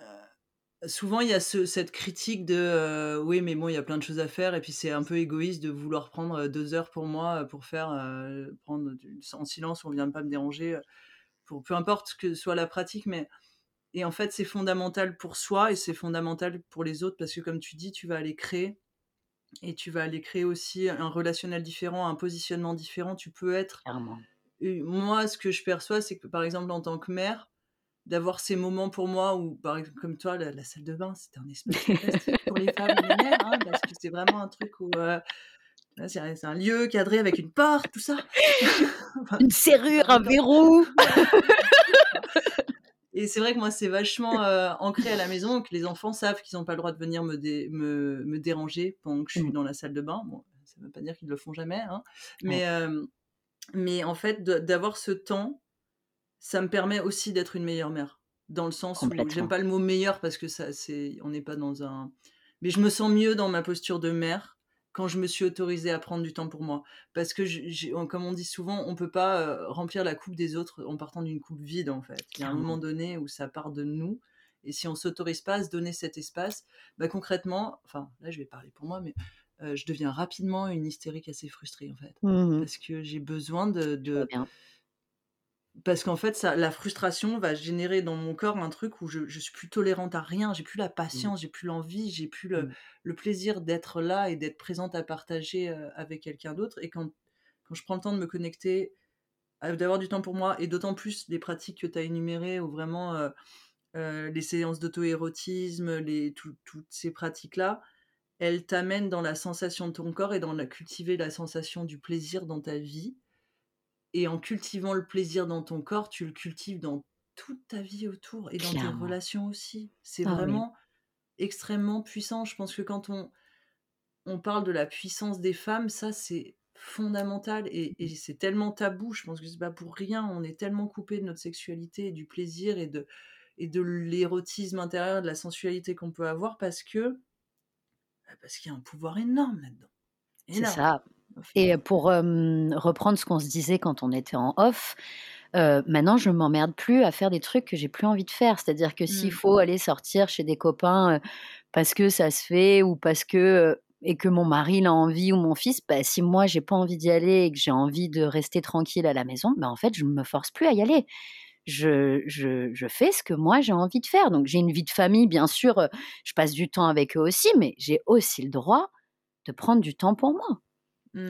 Euh, souvent, il y a cette critique de euh, oui, mais bon, il y a plein de choses à faire, et puis c'est un peu égoïste de vouloir prendre euh, deux heures pour moi pour faire prendre en silence, on vient pas me déranger, pour peu importe que soit la pratique, mais et en fait, c'est fondamental pour soi et c'est fondamental pour les autres parce que, comme tu dis, tu vas aller créer et tu vas aller créer aussi un relationnel différent, un positionnement différent. Tu peux être. Moi, ce que je perçois, c'est que par exemple, en tant que mère, d'avoir ces moments pour moi où, par exemple, comme toi, la, salle de bain, c'est un espace fantastique pour les femmes et les mères, hein, parce que c'est vraiment un truc où. Euh, c'est un lieu cadré avec une porte, tout ça. une serrure, un verrou. Et c'est vrai que moi, c'est vachement euh, ancré à la maison, que les enfants savent qu'ils n'ont pas le droit de venir me, me, me, déranger pendant que je suis mmh. dans la salle de bain. Bon, ça ne veut pas dire qu'ils ne le font jamais, hein. mais, euh, mais en fait, d'avoir ce temps, ça me permet aussi d'être une meilleure mère. Dans le sens où j'aime pas le mot meilleur parce que ça, c'est, on n'est pas dans un. Mais je me sens mieux dans ma posture de mère quand je me suis autorisée à prendre du temps pour moi. Parce que, comme on dit souvent, on peut pas euh, remplir la coupe des autres en partant d'une coupe vide, en fait. Il y a un moment donné où ça part de nous. Et si on s'autorise pas à se donner cet espace, bah, concrètement, enfin, là, je vais parler pour moi, mais euh, je deviens rapidement une hystérique assez frustrée, en fait. Mmh parce que j'ai besoin de, parce qu'en fait, ça, la frustration va générer dans mon corps un truc où je, je suis plus tolérante à rien, j'ai plus la mmh. patience, j'ai plus l'envie, j'ai plus le, mmh. le plaisir d'être là et d'être présente à partager avec quelqu'un d'autre. Et quand, quand je prends le temps de me connecter, d'avoir du temps pour moi, et d'autant plus les pratiques que tu as énumérées, ou vraiment les séances d'auto-érotisme, toutes ces pratiques-là, elles t'amènent dans la sensation de ton corps et dans la cultiver la sensation du plaisir dans ta vie. Et en cultivant le plaisir dans ton corps, tu le cultives dans toute ta vie autour et dans tes relations aussi. C'est ah vraiment extrêmement puissant. Je pense que quand on, on parle de la puissance des femmes, ça c'est fondamental et, et c'est tellement tabou. Je pense que c'est pas pour rien. On est tellement coupé de notre sexualité, du plaisir et de, et de l'érotisme intérieur, de la sensualité qu'on peut avoir parce que bah, parce qu'il y a un pouvoir énorme là-dedans. C'est ça. Et pour reprendre ce qu'on se disait quand on était en off, maintenant je m'emmerde plus à faire des trucs que j'ai plus envie de faire. C'est-à-dire que s'il mmh. faut aller sortir chez des copains parce que ça se fait ou parce que et que mon mari l'a envie ou mon fils, bah, si moi j'ai pas envie d'y aller et que j'ai envie de rester tranquille à la maison, bah, en fait je me force plus à y aller. Je, je, je fais ce que moi j'ai envie de faire. Donc j'ai une vie de famille, bien sûr, je passe du temps avec eux aussi, mais j'ai aussi le droit de prendre du temps pour moi.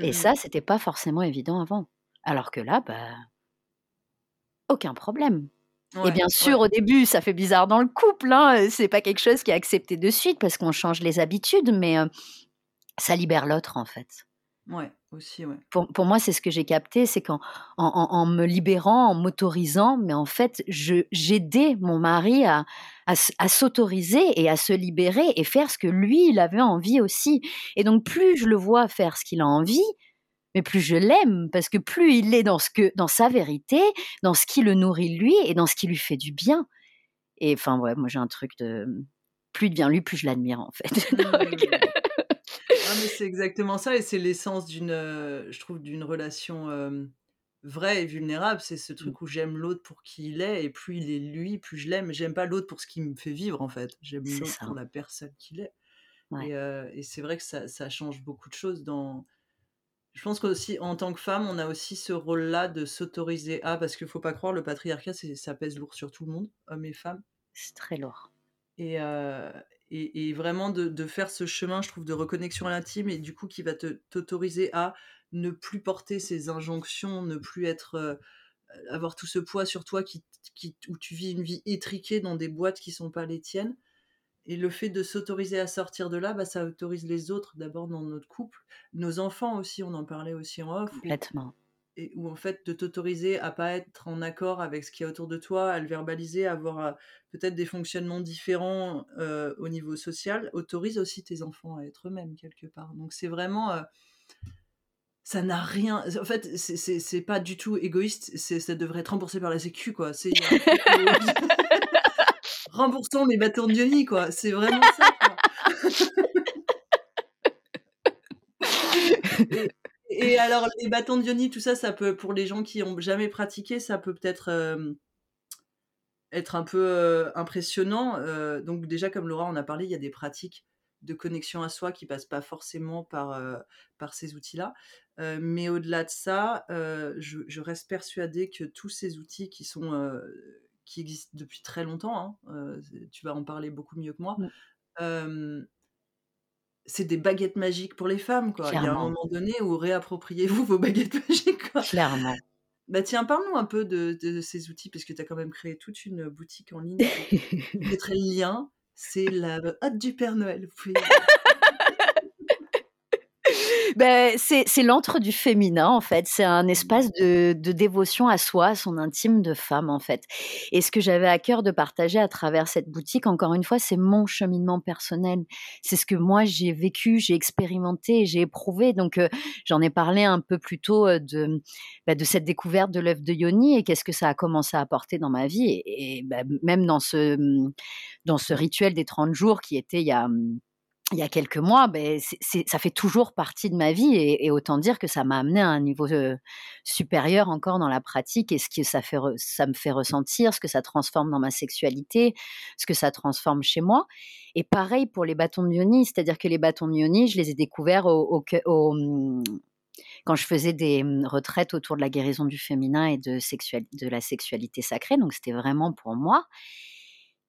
Et mmh. ça, c'était pas forcément évident avant. Alors que là, bah, aucun problème. et bien sûr, au début, ça fait bizarre dans le couple. Hein, c'est pas quelque chose qui est accepté de suite parce qu'on change les habitudes, mais ça libère l'autre en fait. Ouais, aussi, ouais. Pour, pour moi, c'est ce que j'ai capté, c'est qu'en en, en, me libérant, en m'autorisant, mais en fait, j'aidais mon mari à, à, à s'autoriser et à se libérer et faire ce que lui, il avait envie aussi. Et donc, plus je le vois faire ce qu'il a envie, mais plus je l'aime, parce que plus il est dans, ce que, dans sa vérité, dans ce qui le nourrit lui et dans ce qui lui fait du bien. Et enfin, ouais, moi j'ai un truc de. Plus il devient lui, plus je l'admire en fait. Ah, mais c'est exactement ça, et c'est l'essence d'une, euh, je trouve, d'une relation vraie et vulnérable. C'est ce mmh. truc où j'aime l'autre pour qui il est, et plus il est lui, plus je l'aime. J'aime pas l'autre pour ce qu'il me fait vivre, en fait. J'aime l'autre pour la personne qu'il est. Et, et c'est vrai que ça, ça, change beaucoup de choses dans. Je pense qu'aussi, en tant que femme, on a aussi ce rôle-là de s'autoriser à, parce qu'il faut pas croire, le patriarcat, ça pèse lourd sur tout le monde, hommes et femmes. C'est très lourd. Et, et, vraiment de, faire ce chemin, je trouve, de reconnexion à l'intime et du coup qui va t'autoriser à ne plus porter ces injonctions, ne plus être euh, avoir tout ce poids sur toi qui, qui, où tu vis une vie étriquée dans des boîtes qui sont pas les tiennes. Et le fait de s'autoriser à sortir de là, bah, ça autorise les autres, d'abord dans notre couple, nos enfants aussi, on en parlait aussi en off. Complètement ou en fait de t'autoriser à pas être en accord avec ce qui est autour de toi, à le verbaliser, à avoir euh, peut-être des fonctionnements différents euh, au niveau social, autorise aussi tes enfants à être eux-mêmes quelque part. Donc c'est vraiment euh, ça n'a rien. En fait, c'est pas du tout égoïste. Ça devrait être remboursé par la Sécu, quoi. C'est remboursons les bâtons de Diony, quoi. C'est vraiment ça. et alors, les bâtons de Diony, tout ça, ça peut, pour les gens qui ont jamais pratiqué, ça peut peut-être euh, être un peu euh, impressionnant. Euh, donc, déjà, comme Laura en a parlé, il y a des pratiques de connexion à soi qui passent pas forcément par, par ces outils-là. mais au-delà de ça, je, reste persuadée que tous ces outils qui sont qui existent depuis très longtemps, hein, tu vas en parler beaucoup mieux que moi, c'est des baguettes magiques pour les femmes, quoi. Il y a un moment donné où réappropriez-vous vos baguettes magiques, quoi. Clairement. Bah tiens, parle-nous un peu de, ces outils, parce que tu as quand même créé toute une boutique en ligne. Je mettrai le lien. C'est la hâte du Père Noël. Vous pouvez ben, c'est l'antre du féminin, en fait. C'est un espace de, de, dévotion à soi, à son intime de femme, en fait. Et ce que j'avais à cœur de partager à travers cette boutique, encore une fois, c'est mon cheminement personnel. C'est ce que moi, j'ai vécu, j'ai expérimenté, j'ai éprouvé. Donc, euh, j'en ai parlé un peu plus tôt euh, de, ben, de cette découverte de l'œuvre de Yoni et qu'est-ce que ça a commencé à apporter dans ma vie. Et, et ben, même dans ce, dans ce rituel des 30 jours qui était il y a il y a quelques mois, ben, ça fait toujours partie de ma vie et, autant dire que ça m'a amené à un niveau supérieur encore dans la pratique et ce que ça, fait, ça me fait ressentir, ce que ça transforme dans ma sexualité, ce que ça transforme chez moi. Et pareil pour les bâtons de Yoni, c'est-à-dire que les bâtons de Yoni, je les ai découverts mmh, quand je faisais des mmh, retraites autour de la guérison du féminin et de, de la sexualité sacrée, donc c'était vraiment pour moi.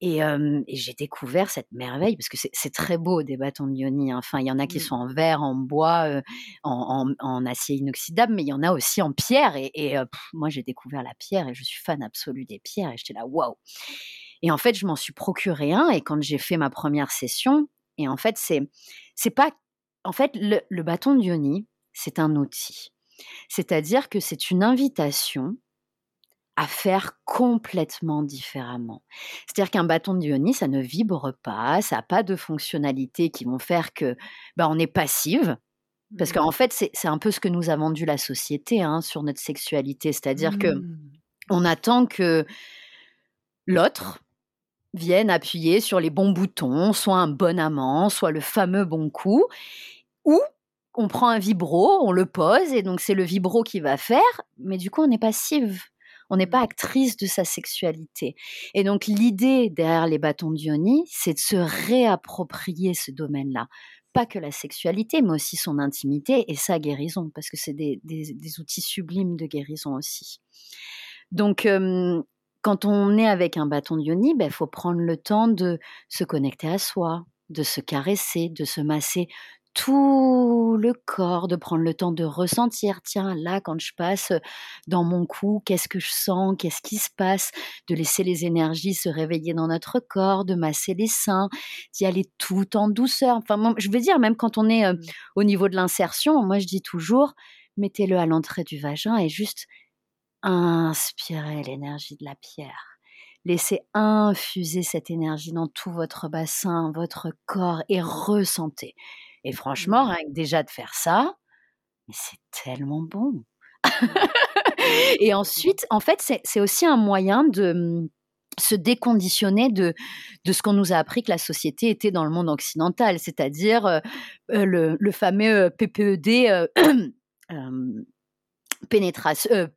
Et, j'ai découvert cette merveille, parce que c'est très beau des bâtons de yoni. Hein. Enfin, il y en a qui mmh. sont en verre, en bois, en, acier inoxydable, mais il y en a aussi en pierre. Et, moi, j'ai découvert la pierre et je suis fan absolue des pierres. Et j'étais là, waouh! Et en fait, je m'en suis procuré un. Et quand j'ai fait ma première session, et en fait, c'est c'est pas. En fait, le, le bâton de yoni, c'est un outil. C'est-à-dire que c'est une invitation à faire complètement différemment. C'est-à-dire qu'un bâton de Diony, ça ne vibre pas, ça n'a pas de fonctionnalités qui vont faire que bah, on est passive. Parce mmh. qu'en fait, c'est un peu ce que nous a vendu la société hein, sur notre sexualité. C'est-à-dire que mmh. on attend que l'autre vienne appuyer sur les bons boutons, soit un bon amant, soit le fameux bon coup, ou on prend un vibro, on le pose, et donc c'est le vibro qui va faire, mais du coup on est passive on n'est pas actrice de sa sexualité. Et donc l'idée derrière les bâtons d'Ioni, c'est de se réapproprier ce domaine-là. Pas que la sexualité, mais aussi son intimité et sa guérison, parce que c'est des, outils sublimes de guérison aussi. Donc, quand on est avec un bâton d'Ioni, il ben, faut prendre le temps de se connecter à soi, de se caresser, de se masser tout le corps, de prendre le temps de ressentir, tiens, là, quand je passe dans mon cou, qu'est-ce que je sens, qu'est-ce qui se passe, de laisser les énergies se réveiller dans notre corps, de masser les seins, d'y aller tout en douceur. Enfin, je veux dire, même quand on est mmh. au niveau de l'insertion, moi, je dis toujours, mettez-le à l'entrée du vagin et juste inspirez l'énergie de la pierre. Laissez infuser cette énergie dans tout votre bassin, votre corps et ressentez. Et franchement, mmh. déjà de faire ça, c'est tellement bon. et ensuite, en fait, c'est aussi un moyen de mmh, se déconditionner de, de ce qu'on nous a appris que la société était dans le monde occidental, c'est-à-dire le, le, fameux PPED. pénétration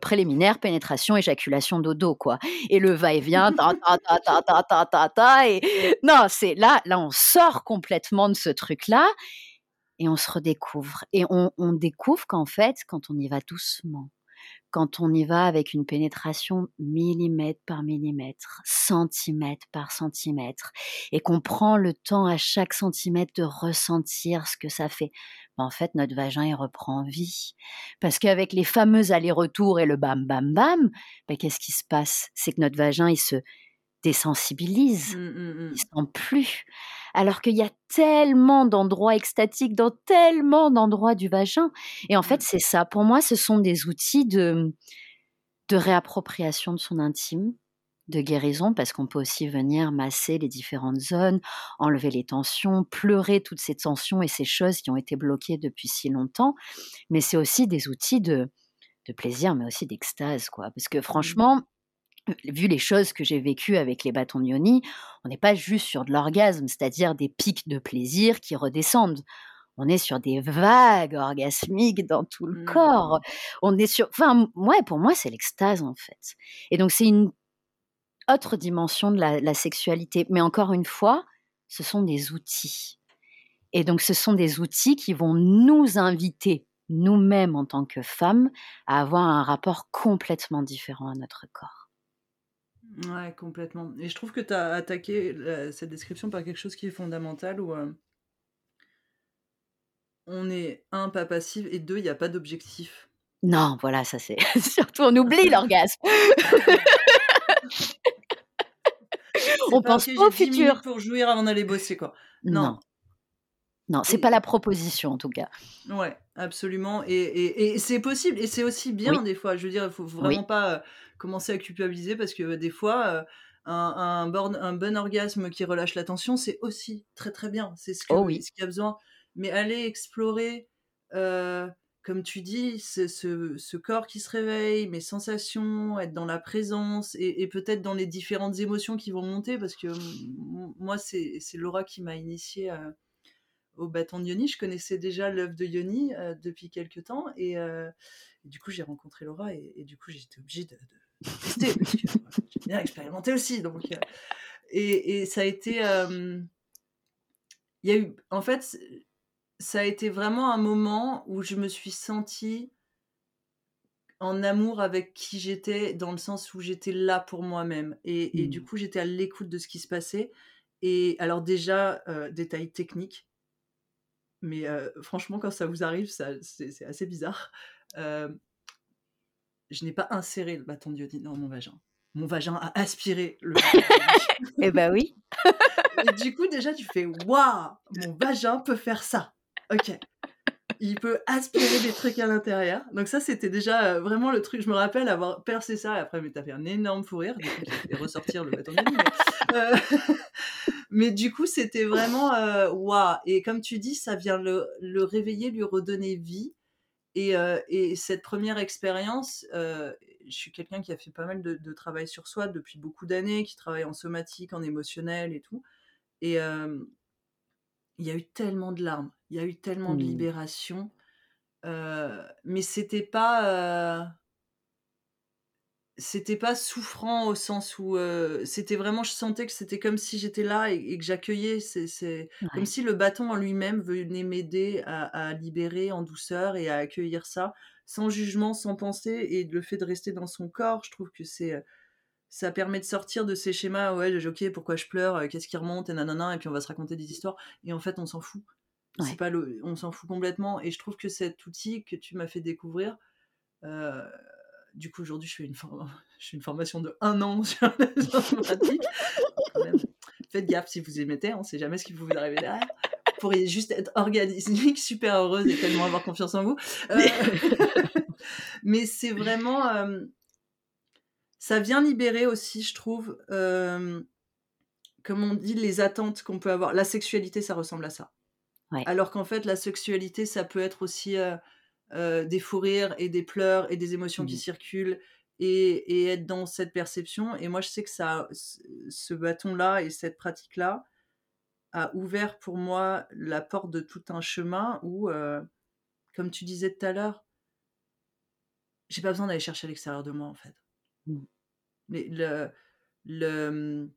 préliminaire pénétration éjaculation dodo quoi. Et le va-et-vient ta ta ta ta ta ta ta et non c'est là là on sort complètement de ce truc là et on se redécouvre. Et on découvre qu'en fait quand on y va doucement quand on y va avec une pénétration millimètre par millimètre, centimètre par centimètre, et qu'on prend le temps à chaque centimètre de ressentir ce que ça fait, ben, en fait, notre vagin, il reprend vie. Parce qu'avec les fameux allers-retours et le bam, bam, bam, ben, qu'est-ce qui se passe? C'est que notre vagin, il se désensibilise, mmh, mmh, mmh. il sent plus. Alors qu'il y a tellement d'endroits extatiques dans tellement d'endroits du vagin. Et en fait, c'est ça. Pour moi, ce sont des outils de, de réappropriation de son intime, de guérison, parce qu'on peut aussi venir masser les différentes zones, enlever les tensions, pleurer toutes ces tensions et ces choses qui ont été bloquées depuis si longtemps. Mais c'est aussi des outils de, de plaisir, mais aussi d'extase, quoi. Parce que franchement, vu les choses que j'ai vécues avec les bâtons de yoni, on n'est pas juste sur de l'orgasme, c'est-à-dire des pics de plaisir qui redescendent. On est sur des vagues orgasmiques dans tout le corps. Mmh. On est sur, enfin, ouais, pour moi, c'est l'extase en fait. Et donc c'est une autre dimension de la, la sexualité. Mais encore une fois, ce sont des outils. Et donc ce sont des outils qui vont nous inviter nous-mêmes en tant que femmes à avoir un rapport complètement différent à notre corps. Ouais, complètement. Et je trouve que tu as attaqué cette description par quelque chose qui est fondamental où euh, on est, un, pas passif et deux, il n'y a pas d'objectif. Non, voilà, ça c'est. Surtout, on oublie l'orgasme. on pense pas au futur. pour jouir avant d'aller bosser, quoi. Non. Non, c'est pas la proposition en tout cas. Ouais, absolument. Et, et, c'est possible. Et c'est aussi bien des fois. Je veux dire, il faut vraiment pas euh, commencer à culpabiliser parce que des fois, euh, un, un, un, bon orgasme qui relâche la tension, c'est aussi très très bien. C'est ce oh qu'il ce a besoin. Mais aller explorer, euh, comme tu dis, ce, ce, corps qui se réveille, mes sensations, être dans la présence et, peut-être dans les différentes émotions qui vont monter parce que moi, c'est Laura qui m'a initié à au bâton de Yoni. Je connaissais déjà l'œuvre de Yoni euh, depuis quelques temps et, euh, du coup j'ai rencontré Laura et, du coup j'étais obligée de, tester parce que j'ai bien expérimenté aussi. Donc, euh, et, ça a été, il y a eu, en fait, ça a été vraiment un moment où je me suis sentie en amour avec qui j'étais, dans le sens où j'étais là pour moi-même. Et, et du Mmh. coup, j'étais à l'écoute de ce qui se passait. Et alors déjà, euh, détail technique, mais franchement, quand ça vous arrive, ça, c'est, assez bizarre. Je n'ai pas inséré le bâton d'iodine dans mon vagin. Mon vagin a aspiré le. Eh bah oui. Et du coup, déjà, tu fais Waouh, mon vagin peut faire ça. Ok. Il peut aspirer des trucs à l'intérieur. Donc, ça, c'était déjà euh, vraiment le truc. Je me rappelle avoir percé ça. Et après, mais t'as fait un énorme fou rire. Fait ressortir le bâton de euh, mais du coup, c'était vraiment euh, Waouh. Et comme tu dis, ça vient le, le réveiller, lui redonner vie. Et, euh, et cette première expérience, euh, je suis quelqu'un qui a fait pas mal de, de travail sur soi depuis beaucoup d'années, qui travaille en somatique, en émotionnel et tout. Et euh, il y a eu tellement de larmes, il y a eu tellement de Mmh. libération, mais c'était pas, c'était pas souffrant au sens où euh, c'était vraiment, je sentais que c'était comme si j'étais là et, et que j'accueillais, c'est, c'est comme si le bâton en lui-même venait m'aider à, à libérer en douceur et à accueillir ça, sans jugement, sans pensée, et le fait de rester dans son corps, je trouve que c'est euh, ça permet de sortir de ces schémas, ouais, ok, pourquoi je pleure, euh, qu'est-ce qui remonte, et nanana, et puis on va se raconter des histoires, et en fait, on s'en fout. C'est pas le, on s'en fout complètement, et je trouve que cet outil que tu m'as fait découvrir, euh, du coup, aujourd'hui, je fais une, for- je fais une formation de un an sur. Quand même, Faites gaffe si vous y mettez, on sait jamais ce qui vous arriver derrière. Vous pourriez juste être organique, super heureuse et tellement avoir confiance en vous. Euh, mais c'est vraiment. euh, ça vient libérer aussi, je trouve, euh, comme on dit, les attentes qu'on peut avoir. La sexualité, ça ressemble à ça. Ouais. Alors qu'en fait, la sexualité, ça peut être aussi euh, des fous rires et des pleurs et des émotions qui Mmh. circulent et, et être dans cette perception. Et moi, je sais que ça, ce ce bâton-là et cette pratique-là a ouvert pour moi la porte de tout un chemin où, euh, comme tu disais tout à l'heure, j'ai pas besoin d'aller chercher à l'extérieur de moi, en fait. Mmh. Mais le, le,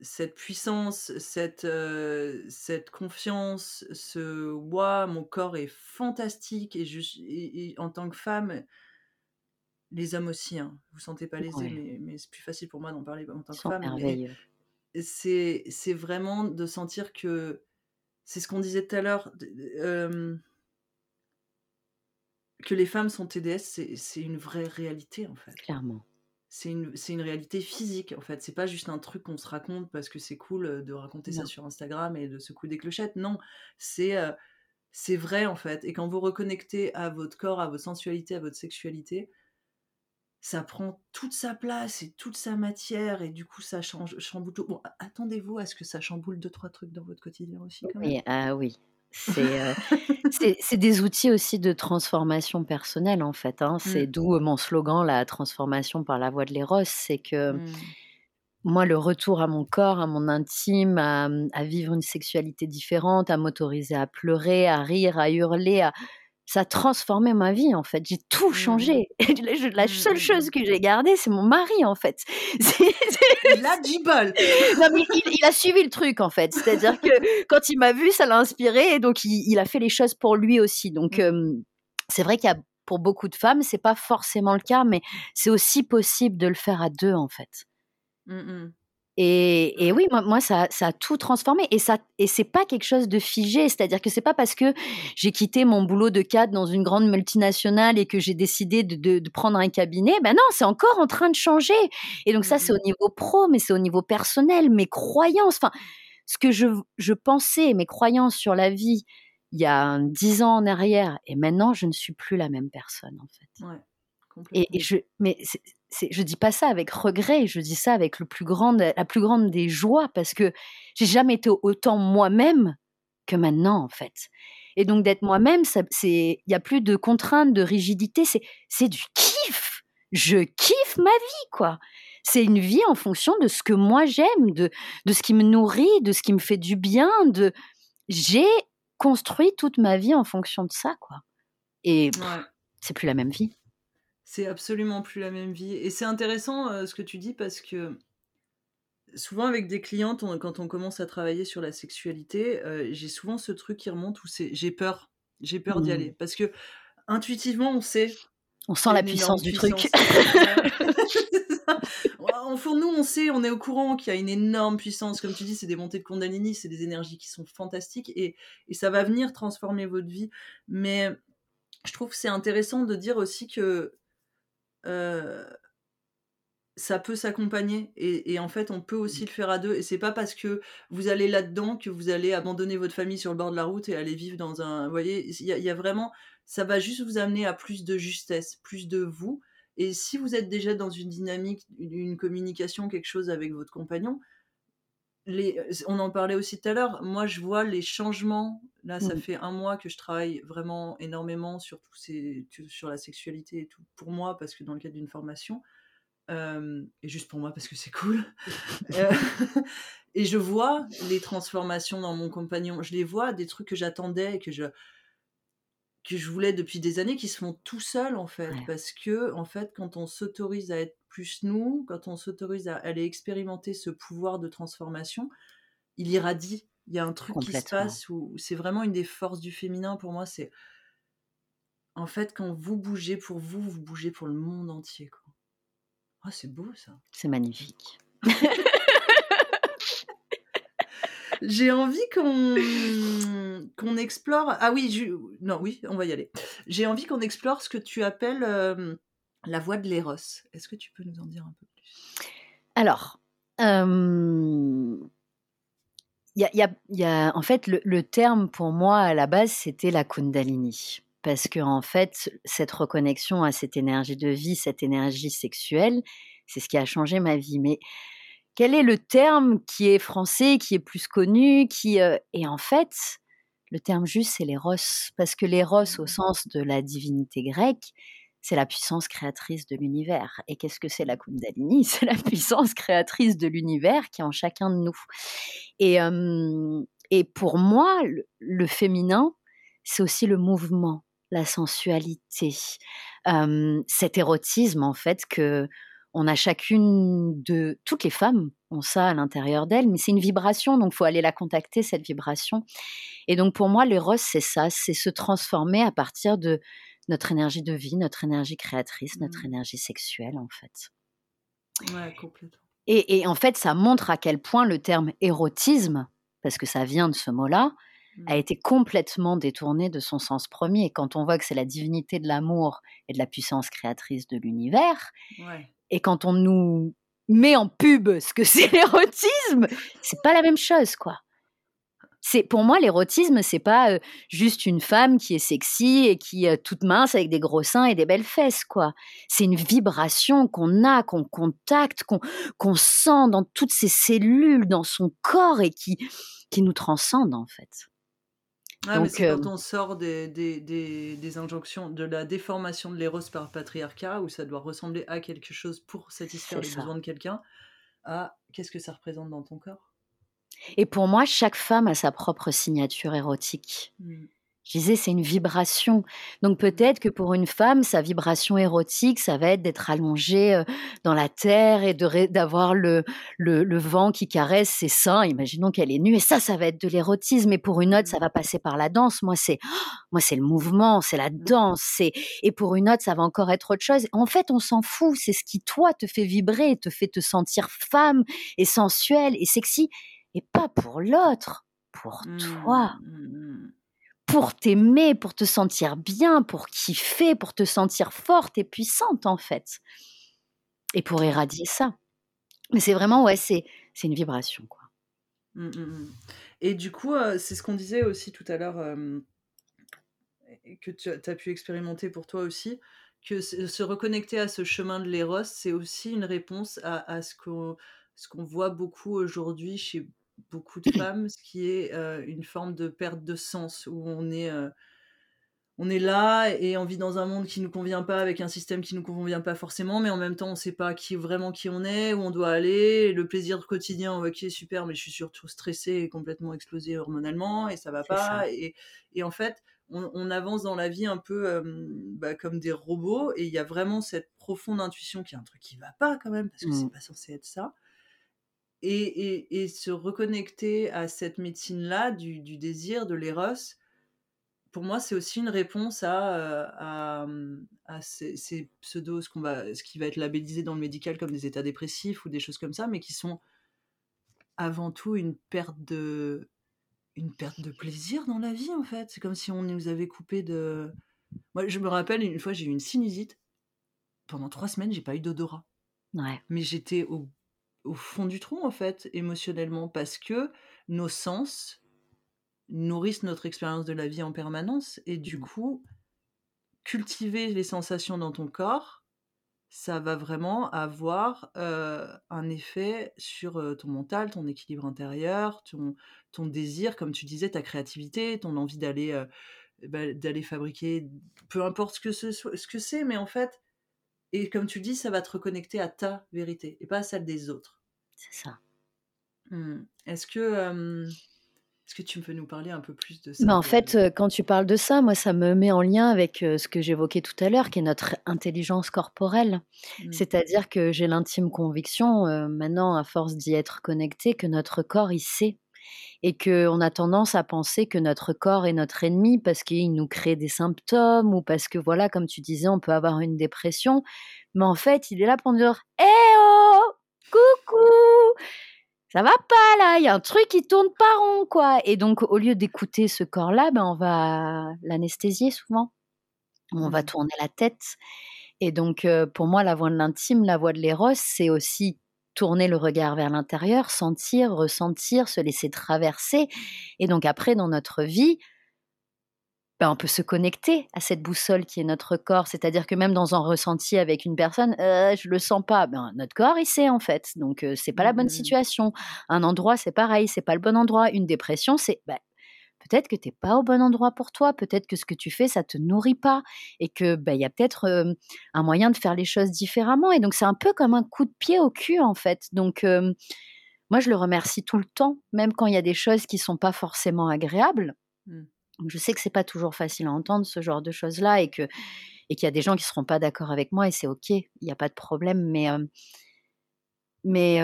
cette puissance, cette, euh, cette confiance, ce waouh, mon corps est fantastique et, je, et, et en tant que femme, les hommes aussi, hein, vous sentez pas lésés, Ouais. mais, mais c'est plus facile pour moi d'en parler en tant que femme. C'est c'est vraiment de sentir que c'est ce qu'on disait tout à l'heure, euh, que les femmes sont TDS, c'est c'est une vraie réalité en fait. Clairement. C'est une, c'est une réalité physique en fait. C'est pas juste un truc qu'on se raconte parce que c'est cool euh, de raconter ça sur Instagram et de secouer des clochettes. Non, c'est euh, c'est vrai en fait. Et quand vous reconnectez à votre corps, à votre sensualité, à votre sexualité, ça prend toute sa place et toute sa matière et du coup ça change, chamboule tout. Bon, attendez-vous à ce que ça chamboule deux trois trucs dans votre quotidien aussi quand même. Oui, ah oui. C'est euh, c'est c'est des outils aussi de transformation personnelle en fait. Hein. C'est Mm, d'où mon slogan, la transformation par la voie de l'éros. C'est que mm, moi, le retour à mon corps, à mon intime, à, à vivre une sexualité différente, à m'autoriser à pleurer, à rire, à hurler, à... ça a transformé ma vie en fait. J'ai tout mm, changé. La seule mm, chose mm. que j'ai gardée, c'est mon mari en fait. C'est- Il a du bol. Non, mais il, il a suivi le truc en fait. C'est-à-dire que quand il m'a vu, ça l'a inspiré et donc il, il a fait les choses pour lui aussi. Donc euh, c'est vrai qu'il y a pour beaucoup de femmes, c'est pas forcément le cas, mais c'est aussi possible de le faire à deux en fait. Et, oui, moi, moi ça, ça a tout transformé. Et, ça, et c'est pas quelque chose de figé. C'est-à-dire que c'est pas parce que j'ai quitté mon boulot de cadre dans une grande multinationale et que j'ai décidé de, de- de prendre un cabinet. Ben non, c'est encore en train de changer. Et donc, ça, c'est au mm. niveau pro, mais c'est au niveau personnel, mes croyances. Enfin, ce que je, je pensais, mes croyances sur la vie il y a dix ans en arrière. Et maintenant, je ne suis plus la même personne, en fait. Ouais, Et, je, mais je dis pas ça avec regret, je dis ça avec le plus grande, la plus grande des joies parce que j'ai jamais été autant moi-même que maintenant en fait. Et donc d'être moi-même, c'est, il y a plus de contraintes, de rigidité, c'est, c'est du kiff. Je kiffe ma vie quoi. C'est une vie en fonction de ce que moi j'aime, de, de ce qui me nourrit, de ce qui me fait du bien. De, j'ai construit toute ma vie en fonction de ça quoi. Et Ouais. c'est plus la même vie. C'est absolument plus la même vie. Et c'est intéressant euh, ce que tu dis parce que souvent avec des clientes, on- quand on commence à travailler sur la sexualité, euh, j'ai souvent ce truc qui remonte où c'est j'ai peur. J'ai peur d'y Mmh. aller. Parce que intuitivement, on sait On sent la puissance du truc. Au fond, nous, on sait, on est au courant qu'il y a une énorme puissance. Comme tu dis, c'est des montées de Kundalini, c'est des énergies qui sont fantastiques et, et, ça va venir transformer votre vie. Mais je trouve que c'est intéressant de dire aussi que ça peut s'accompagner et, en fait on peut aussi le faire à deux et c'est pas parce que vous allez là-dedans que vous allez abandonner votre famille sur le bord de la route et aller vivre dans un vous voyez il y, a vraiment ça va juste vous amener à plus de justesse plus de vous et si vous êtes déjà dans une dynamique une communication quelque chose avec votre compagnon les, on en parlait aussi tout à l'heure moi je vois les changements là ça fait un mois que je travaille vraiment énormément sur tout ces, sur la sexualité et tout pour moi parce que dans le cadre d'une formation et juste pour moi parce que c'est cool. Euh, et je vois les transformations dans mon compagnon. Je les vois, des trucs que j'attendais et que je, que je voulais depuis des années qui se font tout seuls en fait. Parce que, en fait, quand on s'autorise à être plus nous, quand on s'autorise à aller expérimenter ce pouvoir de transformation, il irradie. Il y a un truc qui se passe où, c'est vraiment une des forces du féminin pour moi. C'est en fait quand vous bougez pour vous, vous bougez pour le monde entier. Quoi. Ah, c'est beau ça. C'est magnifique. J'ai envie qu'on qu'on explore. Ah oui, non, oui, on va y aller. J'ai envie qu'on explore ce que tu appelles la voie de l'éros. Est-ce que tu peux nous en dire un peu plus? Alors, il y, a, y, a, en fait le, le, terme pour moi à la base c'était la Kundalini parce que en fait, cette reconnexion à cette énergie de vie, cette énergie sexuelle, c'est ce qui a changé ma vie. Mais quel est le terme qui est français, qui est plus connu, qui euh, et en fait, le terme juste c'est l'éros, parce que l'éros au mmh. sens de la divinité grecque, c'est la puissance créatrice de l'univers. Et qu'est-ce que c'est la Kundalini? C'est la puissance créatrice de l'univers qui est en chacun de nous. Et, et pour moi, le féminin, c'est aussi le mouvement la sensualité, cet érotisme en fait que on a chacune de toutes les femmes ont ça à l'intérieur d'elles, mais c'est une vibration, donc faut aller la contacter cette vibration. Et donc pour moi, l'éros c'est ça, c'est se transformer à partir de notre énergie de vie, notre énergie créatrice, notre mmh. énergie sexuelle en fait. Ouais, complètement. Et, et, en fait, ça montre à quel point le terme érotisme, parce que ça vient de ce mot-là, a mmh. été complètement détourné de son sens premier. Quand on voit que c'est la divinité de l'amour et de la puissance créatrice de l'univers, et quand on nous met en pub ce que c'est l'érotisme, c'est pas la même chose, quoi. C'est pour moi l'érotisme, c'est pas juste une femme qui est sexy et qui est toute mince avec des gros seins et des belles fesses, quoi. C'est une vibration qu'on a, qu'on contacte, qu'on sent dans toutes ses cellules, dans son corps et qui qui nous transcende en fait. Ah, mais quand on sort des, des, des, des injonctions, de la déformation de l'éros par patriarcat, où ça doit ressembler à quelque chose pour satisfaire les besoins de quelqu'un, à qu'est-ce que ça représente dans ton corps? Et pour moi, chaque femme a sa propre signature érotique. Mmh. Je disais, c'est une vibration. Donc peut-être que pour une femme, sa vibration érotique, ça va être d'être allongée dans la terre et d'avoir le, le, vent qui caresse ses seins. Imaginons qu'elle est nue. Et ça, ça va être de l'érotisme. Et pour une autre, ça va passer par la danse. Moi, c'est moi, c'est le mouvement, c'est la danse. Et pour une autre, ça va encore être autre chose. En fait, on s'en fout. C'est ce qui, toi, te fait vibrer, te fait te sentir femme et sensuelle et sexy. Et pas pour l'autre, pour toi. Mmh, mmh, mmh pour t'aimer, pour te sentir bien, pour kiffer, pour te sentir forte et puissante en fait. Et pour éradier ça. Mais c'est vraiment, ouais, c'est, une vibration, quoi. Mmh, mmh, mmh. Et du coup, euh, c'est ce qu'on disait aussi tout à l'heure, que tu as pu expérimenter pour toi aussi, que se reconnecter à ce chemin de l'éros, c'est aussi une réponse à, à ce, qu'on, ce qu'on voit beaucoup aujourd'hui chez beaucoup de femmes, ce qui est une forme de perte de sens, où on est, on est là et on vit dans un monde qui ne nous convient pas, avec un système qui ne nous convient pas forcément, mais en même temps, on ne sait pas qui, vraiment qui on est, où on doit aller, le plaisir quotidien, ok, super, mais je suis surtout stressée et complètement explosée hormonalement, et ça va pas. Et, et, en fait, on, avance dans la vie un peu bah, comme des robots, et il y a vraiment cette profonde intuition qui est un truc qui va pas quand même, parce que c'est mmh. pas censé être ça. Et, et, se reconnecter à cette médecine-là, du, du, désir, de l'éros, pour moi, c'est aussi une réponse à, à, à ces, ces pseudos, ce, qu'on va, ce qui va être labellisé dans le médical comme des états dépressifs ou des choses comme ça, mais qui sont avant tout une perte de, une perte de plaisir dans la vie, en fait. C'est comme si on nous avait coupé de. Moi, je me rappelle, une fois, j'ai eu une sinusite. Pendant trois semaines, j'ai pas eu d'odorat. Ouais. Mais j'étais au, au fond du trou, en fait, émotionnellement, parce que nos sens nourrissent notre expérience de la vie en permanence. Et du Mmh. coup, cultiver les sensations dans ton corps, ça va vraiment avoir euh, un effet sur euh, ton mental, ton équilibre intérieur, ton, ton désir, comme tu disais, ta créativité, ton envie d'aller euh, bah, d'aller fabriquer, peu importe ce que ce soit- ce que c'est, mais en fait, et comme tu dis, ça va te reconnecter à ta vérité et pas à celle des autres. C'est ça. Hmm. Est-ce que euh, est-ce que tu peux nous parler un peu plus de ça Bah, en fait, quand tu parles de ça, moi, ça me met en lien avec, ce que j'évoquais tout à l'heure, qui est notre intelligence corporelle. Hmm. C'est-à-dire que j'ai l'intime conviction, maintenant à force d'y être connectée, que notre corps, il sait et qu'on a tendance à penser que notre corps est notre ennemi parce qu'il nous crée des symptômes ou parce que voilà, comme tu disais, on peut avoir une dépression. Mais en fait, il est là pour nous dire: «Eh oh! Coucou! Ça va pas là, il y a un truc qui tourne pas rond quoi» et donc au lieu d'écouter ce corps-là, ben, on va l'anesthésier souvent. On va Hmm. tourner la tête et donc heu, pour moi, la voix de l'intime, la voix de l'éros, c'est aussi tourner le regard vers l'intérieur, sentir, ressentir, se laisser traverser et donc après dans notre vie, ben, on peut se connecter à cette boussole qui est notre corps. C'est-à-dire que même dans un ressenti avec une personne, heu, je le sens pas, ben, notre corps, il sait en fait, donc heu, c'est pas la bonne hmm. situation. Un endroit, c'est pareil, c'est pas le bon endroit. Une dépression, c'est, bah, peut-être que tu es pas au bon endroit pour toi, peut-être que ce que tu fais, ça te nourrit pas et que, bah, il y a peut-être, un moyen de faire les choses différemment et donc c'est un peu comme un coup de pied au cul en fait. Donc moi je le remercie tout le temps, même quand il y a des choses qui sont pas forcément agréables. Hmm. Je sais que c'est pas toujours facile à entendre ce genre de choses-là et que et qu'il y a des gens qui seront pas d'accord avec moi et c'est OK, il y a pas de problème mais hem mais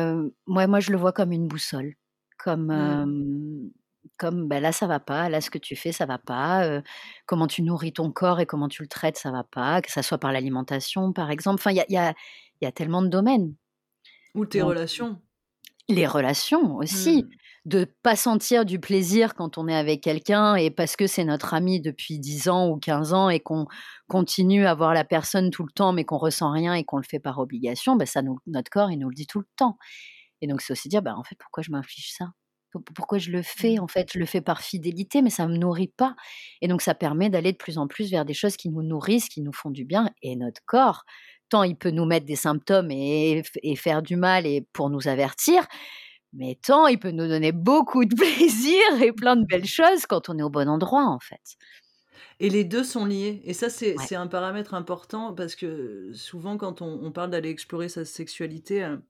moi moi je le vois comme une boussole, comme, Hmm. hem, comme, bah, là ça va pas, là ce que tu fais ça va pas, comment tu nourris ton corps et comment tu le traites ça va pas, que ça soit par l'alimentation par exemple. Enfin il y a y a y a tellement de domaines. Ou tes Donc relations. les relations aussi, Hmm. De pas sentir du plaisir quand on est avec quelqu'un et parce que c'est notre ami depuis 10 ans ou 15 ans et qu'on continue à voir la personne tout le temps, mais qu'on ressent rien et qu'on le fait par obligation, bah, ça nous notre corps, il nous le dit tout le temps. Et donc c'est aussi dire: «Bah, en fait, pourquoi je m'inflige ça? Pou pourquoi je le fais? Hmm. En fait, je le fais par fidélité, mais ça me nourrit pas». Et donc ça permet d'aller de plus en plus vers des choses qui nous nourrissent, qui nous font du bien et notre corps, tant il peut nous mettre des symptômes et et faire du mal et pour nous avertir, mais tant il peut nous donner beaucoup de plaisir et plein de belles choses quand on est au bon endroit, en fait. Et les 2 sont liés et ça, c'est Ouais. un paramètre important parce que souvent quand on on parle d'aller explorer sa sexualité, heu,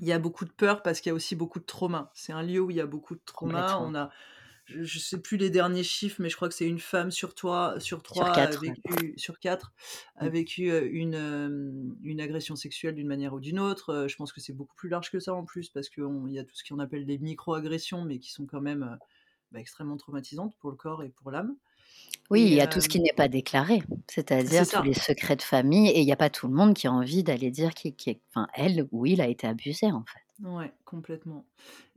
il y a beaucoup de peur parce qu'il y a aussi beaucoup de trauma. C'est un lieu où il y a beaucoup de trauma. On a je je sais plus les derniers chiffres, mais je crois que c'est une femme sur toi sur Sur 3 a 4, ouais. vécu sur 4 a Mmh. vécu, une, agression sexuelle d'une manière ou d'une autre. Je pense que c'est beaucoup plus large que ça en plus parce qu'il y a tout ce qu'on appelle des micro-agressions, mais qui sont quand même, bah, extrêmement traumatisantes pour le corps et pour l'âme. Oui, il y a tout ce qui n'est pas déclaré, c'est c'est-à-dire tous les secrets de famille et il y a pas tout le monde qui a envie d'aller dire est enfin elle ou il a été abusé, en fait. Ouais, complètement.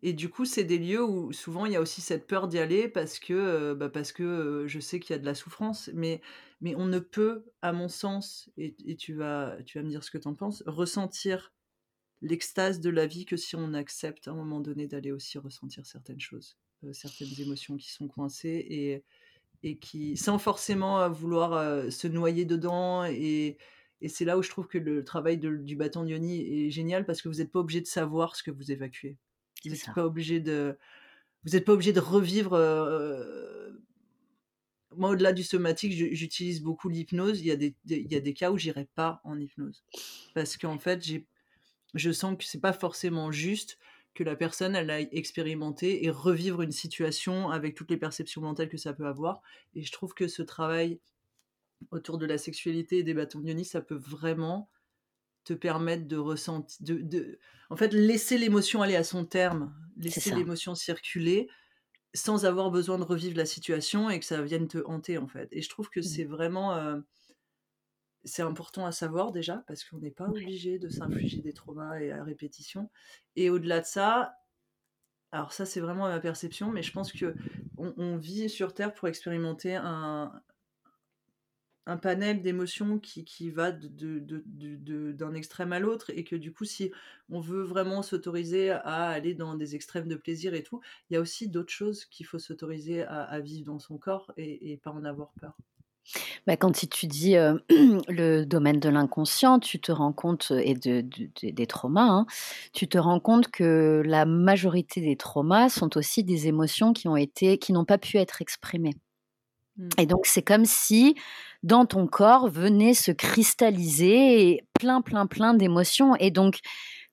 Et du coup, c'est des lieux où souvent il y a aussi cette peur d'y aller parce que, heu, bah, parce que, heu, je sais qu'il y a de la souffrance, mais mais on ne peut, à mon sens, et et tu vas tu vas me dire ce que tu en penses, ressentir l'extase de la vie que si on accepte à un moment donné d'aller aussi ressentir certaines choses, heu, certaines émotions qui sont coincées et et qui sans forcément, vouloir, se noyer dedans et et c'est là où je trouve que le travail de du bâton de Yoni est génial parce que vous êtes pas obligé de savoir ce que vous évacuez. Vous C'est êtes ça. pas obligé de vous pas obligé de revivre, heu moi, au-delà du somatique, j'u j'utilise beaucoup l'hypnose. Il y a des des il y a des cas où j'irai pas en hypnose. Parce qu'en fait, j'ai je sens que c'est pas forcément juste que la personne, elle aille expérimenter et revivre une situation avec toutes les perceptions mentales que ça peut avoir et je trouve que ce travail autour de la sexualité et des bâtons de Yoni, ça peut vraiment te permettre de ressenti de de en fait, laisser l'émotion aller à son terme, laisser l'émotion circuler sans avoir besoin de revivre la situation et que ça vienne te hanter en fait. Et je trouve que Mmh. c'est vraiment euh, c'est important à savoir déjà parce qu'on n'est pas obligé de s'infliger des traumas et à répétition. Et au-delà de ça, alors ça c'est vraiment ma perception, mais je pense que on, on vit sur Terre pour expérimenter un, un panel d'émotions qui, qui va de, de- de- d'un extrême à l'autre et que du coup si on veut vraiment s'autoriser à aller dans des extrêmes de plaisir et tout, il y a aussi d'autres choses qu'il faut s'autoriser à, vivre dans son corps et, et pas en avoir peur. Bah, quand tu étudies, heu, le domaine de l'inconscient, tu te rends compte, et de de des des traumas, hein, tu te rends compte que la majorité des traumas sont aussi des émotions qui ont été qui n'ont pas pu être exprimées. Mm. Et donc c'est comme si dans ton corps venait se cristalliser plein, plein, plein d'émotions et donc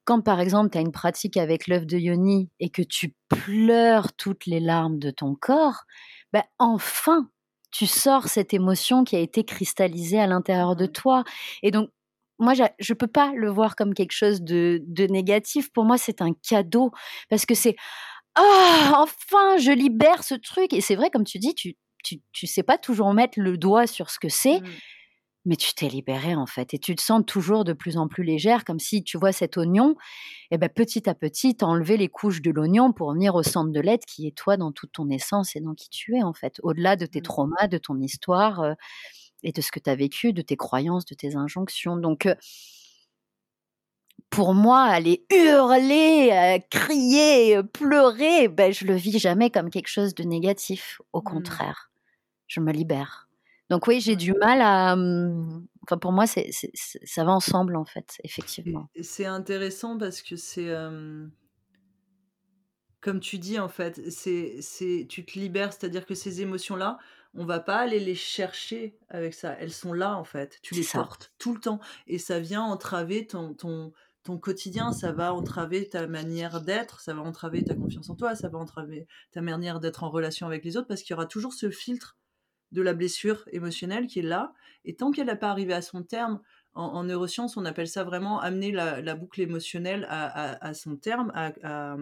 quand par exemple tu as une pratique avec l'œuf de yoni et que tu pleures toutes les larmes de ton corps, bah, enfin tu sors cette émotion qui a été cristallisée à l'intérieur de toi et donc moi je peux pas le voir comme quelque chose de de négatif. Pour moi, c'est un cadeau parce que c'est: «Ah! Enfin, je libère ce truc» et c'est vrai comme tu dis, tu tu tu sais pas toujours mettre le doigt sur ce que c'est, Mm. mais tu t'es libérée en fait et tu te sens toujours de plus en plus légère comme si tu vois cet oignon et ben petit à petit enlevé les couches de l'oignon pour venir au centre de l'être qui est toi dans toute ton essence et dans qui tu es en fait, au-delà de tes Mm. traumas, de ton histoire, heu et de ce que tu as vécu, de tes croyances, de tes injonctions donc heu pour moi, aller hurler, heu, crier, pleurer, ben je le vis jamais comme quelque chose de négatif. Au Mm. contraire, je me libère. Donc oui, j'ai du mal à, mmh, enfin pour moi c'est c'est c'est ça va ensemble en fait, effectivement. c'est intéressant parce que c'est euh, comme tu dis en fait, c'est c'est tu te libères, c'est-à-dire que ces émotions-là, on va pas aller les chercher avec ça, elles sont là en fait, tu les ça. portes tout le temps et ça vient entraver ton ton ton quotidien, ça va entraver ta manière d'être, ça va entraver ta confiance en toi, ça va entraver ta manière d'être en relation avec les autres parce qu'il y aura toujours ce filtre de la blessure émotionnelle qui est là. Et tant qu'elle n'a pas arrivé à son terme, en, en neurosciences, on appelle ça vraiment amener la, la boucle émotionnelle à, à- à son terme. À, à-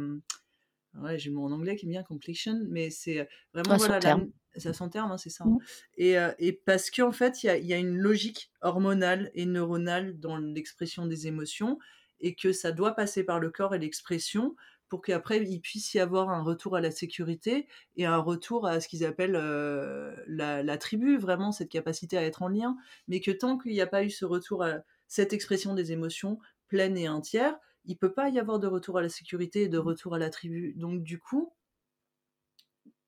ouais, j'ai le mot en anglais qui est bien completion, mais c'est vraiment À son voilà, terme. c'est à son terme, hein, c'est ça. hein. Mmh. Et, euh, et parce qu'en fait, il y a, il y a une logique hormonale et neuronale dans l'expression des émotions et que ça doit passer par le corps et l'expression pour qu'après il puisse y avoir un retour à la sécurité et un retour à ce qu'ils appellent euh, la, la tribu, vraiment cette capacité à être en lien. Mais que tant qu'il n'y a pas eu ce retour à cette expression des émotions pleine et entière, il peut pas y avoir de retour à la sécurité et de retour à la tribu. Donc du coup,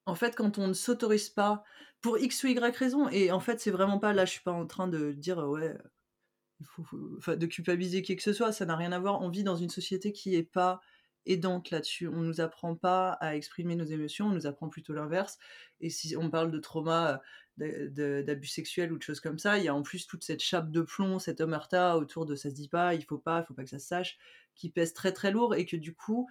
en fait, quand on ne s'autorise pas pour X ou Y raison, et en fait, c'est vraiment pas là, je suis pas en train de dire euh, ouais, il faut, faut- enfin, de culpabiliser qui que ce soit, ça n'a rien à voir. On vit dans une société qui est pas aidante là-dessus. On nous apprend pas à exprimer nos émotions, on nous apprend plutôt l'inverse. Et si on parle de trauma, euh, d'abus sexuels ou de choses comme ça, il y a en plus toute cette chape de plomb, cette omerta autour de ça se dit pas, il faut pas, il faut pas que ça se sache, qui pèse très très lourd et que du coup,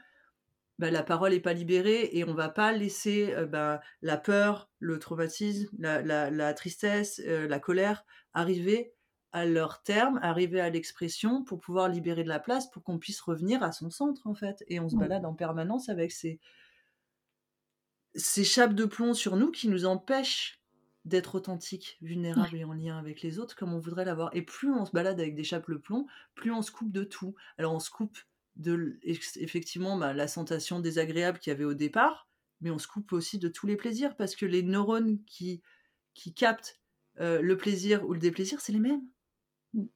bah, la parole n'est pas libérée et on va pas laisser euh, bah, la peur, le traumatisme, la tristesse, euh, la colère arriver à leur terme, arriver à l'expression pour pouvoir libérer de la place pour qu'on puisse revenir à son centre en fait. Et on se Mmh. balade en permanence avec ces, ces chapes de plomb sur nous qui nous empêchent d'être authentiques, Ouais. vulnérables et en lien avec les autres comme on voudrait l'avoir. Et plus on se balade avec des chapes de plomb, plus on se coupe de tout. Alors on se coupe de effectivement bah, la sensation désagréable qu'il y avait au départ, mais on se coupe aussi de tous les plaisirs parce que les neurones qui, qui captent euh, le plaisir ou le déplaisir, c'est les mêmes.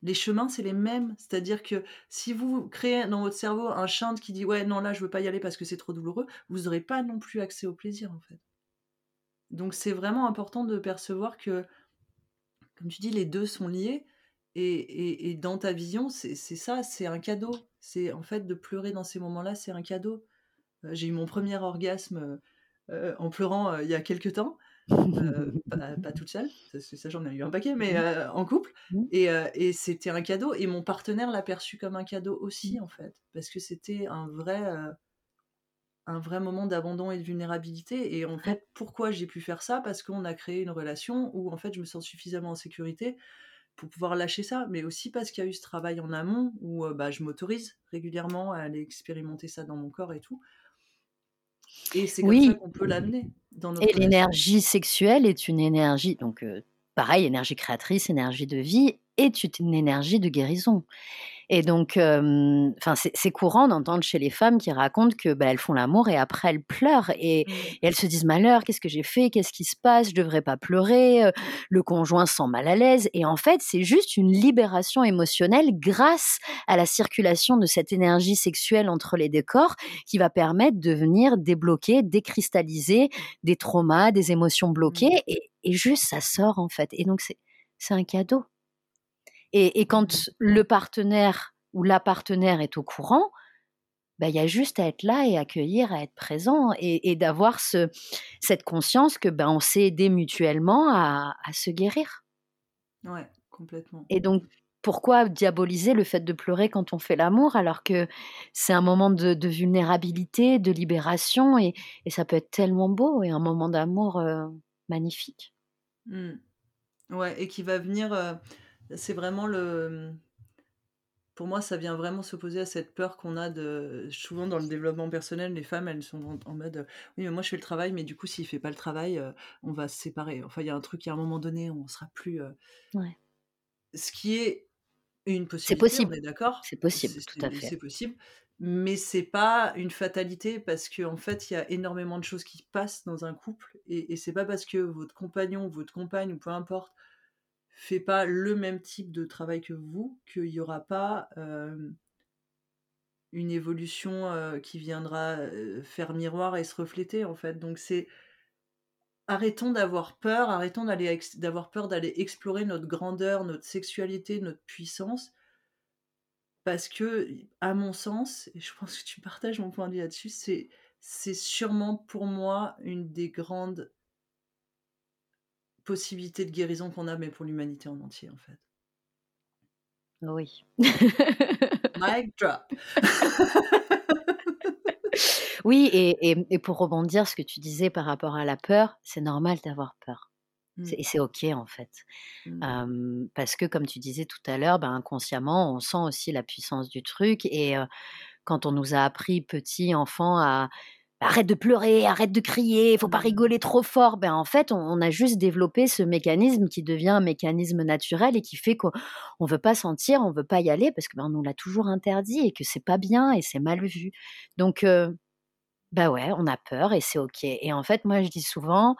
Les chemins, c'est les mêmes. C'est-à-dire que si vous créez dans votre cerveau un chante qui dit ouais non là je veux pas y aller parce que c'est trop douloureux, vous n'aurez pas non plus accès au plaisir en fait. Donc c'est vraiment important de percevoir que, comme tu dis, les deux sont liés. Et, et- dans ta vision, c'est ça, c'est un cadeau. C'est en fait de pleurer dans ces moments-là, c'est un cadeau. Euh, J'ai eu mon premier orgasme euh, euh, en pleurant il y a quelques temps. Pas, pas toute seule, parce que ça j'en ai eu un paquet, mais Mmh. en couple. Mmh. Et, et c'était un cadeau, et mon partenaire l'a perçu comme un cadeau Mmh. aussi, en fait, parce que c'était un vrai, un vrai moment d'abandon et de vulnérabilité. Et en fait, pourquoi j'ai pu faire ça? Parce qu'on a créé une relation où en fait je me sens suffisamment en sécurité pour pouvoir lâcher ça, mais aussi parce qu'il y a eu ce travail en amont où euh, bah, je m'autorise régulièrement à aller expérimenter ça dans mon corps et tout. Et c'est comme ça qu'on peut l'amener dans notre Et l'énergie sexuelle est une énergie, donc pareil, énergie créatrice, énergie de vie, est une énergie de guérison. Et donc, enfin, c'est courant d'entendre chez les femmes qui racontent que bah, elles font l'amour et après elles pleurent et, mmh. elles se disent malheur, qu'est-ce que j'ai fait, qu'est-ce qui se passe, je devrais pas pleurer, le conjoint se sent mal à l'aise. Et en fait, c'est juste une libération émotionnelle grâce à la circulation de cette énergie sexuelle entre les deux corps qui va permettre de venir débloquer, décristalliser des traumas, des émotions bloquées mmh. et, et juste ça sort en fait. Et donc c'est un cadeau. Et, quand le partenaire ou la partenaire est au courant, bah, il y a juste à être là et accueillir, à être présent et, d'avoir ce, cette conscience que ben, on s'est aidé mutuellement à, se guérir. Ouais, complètement. Et donc, pourquoi diaboliser le fait de pleurer quand on fait l'amour alors que c'est un moment de, vulnérabilité, de libération et, ça peut être tellement beau et un moment d'amour magnifique. Mmh. Ouais, et qui va venir c'est vraiment le. Pour moi, ça vient vraiment s'opposer à cette peur qu'on a de. Souvent dans le développement personnel, les femmes, elles sont en, mode Oui, mais moi je fais le travail, mais du coup, s'il fait pas le travail, euh, on va se séparer. Enfin, il y a un truc, à un moment donné, on sera plus. Euh, ouais. Ce qui est une possibilité. C'est possible. On est d'accord? C'est possible, tout à fait. C'est possible. Mais c'est pas une fatalité parce qu'en en fait, il y a énormément de choses qui passent dans un couple et, et c'est pas parce que votre compagnon, votre compagne ou peu importe, fait pas le même type de travail que vous, qu'il n'y aura pas une évolution qui viendra faire miroir et se refléter en fait. Donc c'est arrêtons d'avoir peur, arrêtons d'avoir peur d'aller explorer notre grandeur, notre sexualité, notre puissance. Parce que, à mon sens, et je pense que tu partages mon point de vue là-dessus, c'est sûrement pour moi une des grandes possibilité de guérison qu'on a, mais pour l'humanité en entier, en fait. Oui. Mic drop. oui, et, et, pour rebondir ce que tu disais par rapport à la peur, c'est normal d'avoir peur. Mmh. Et c'est OK en fait. Mmh. parce que comme tu disais tout à l'heure, ben, inconsciemment, on sent aussi la puissance du truc. Et quand on nous a appris, petit enfant, à arrête de pleurer, arrête de crier, il faut pas mmh. rigoler trop fort. Ben en fait, on, a juste développé ce mécanisme qui devient un mécanisme naturel et qui fait qu'on ne veut pas sentir, on veut pas y aller parce que ben, on nous l'a toujours interdit et que c'est pas bien et c'est mal vu. Donc ben ouais, on a peur et c'est ok. Et en fait, moi je dis souvent,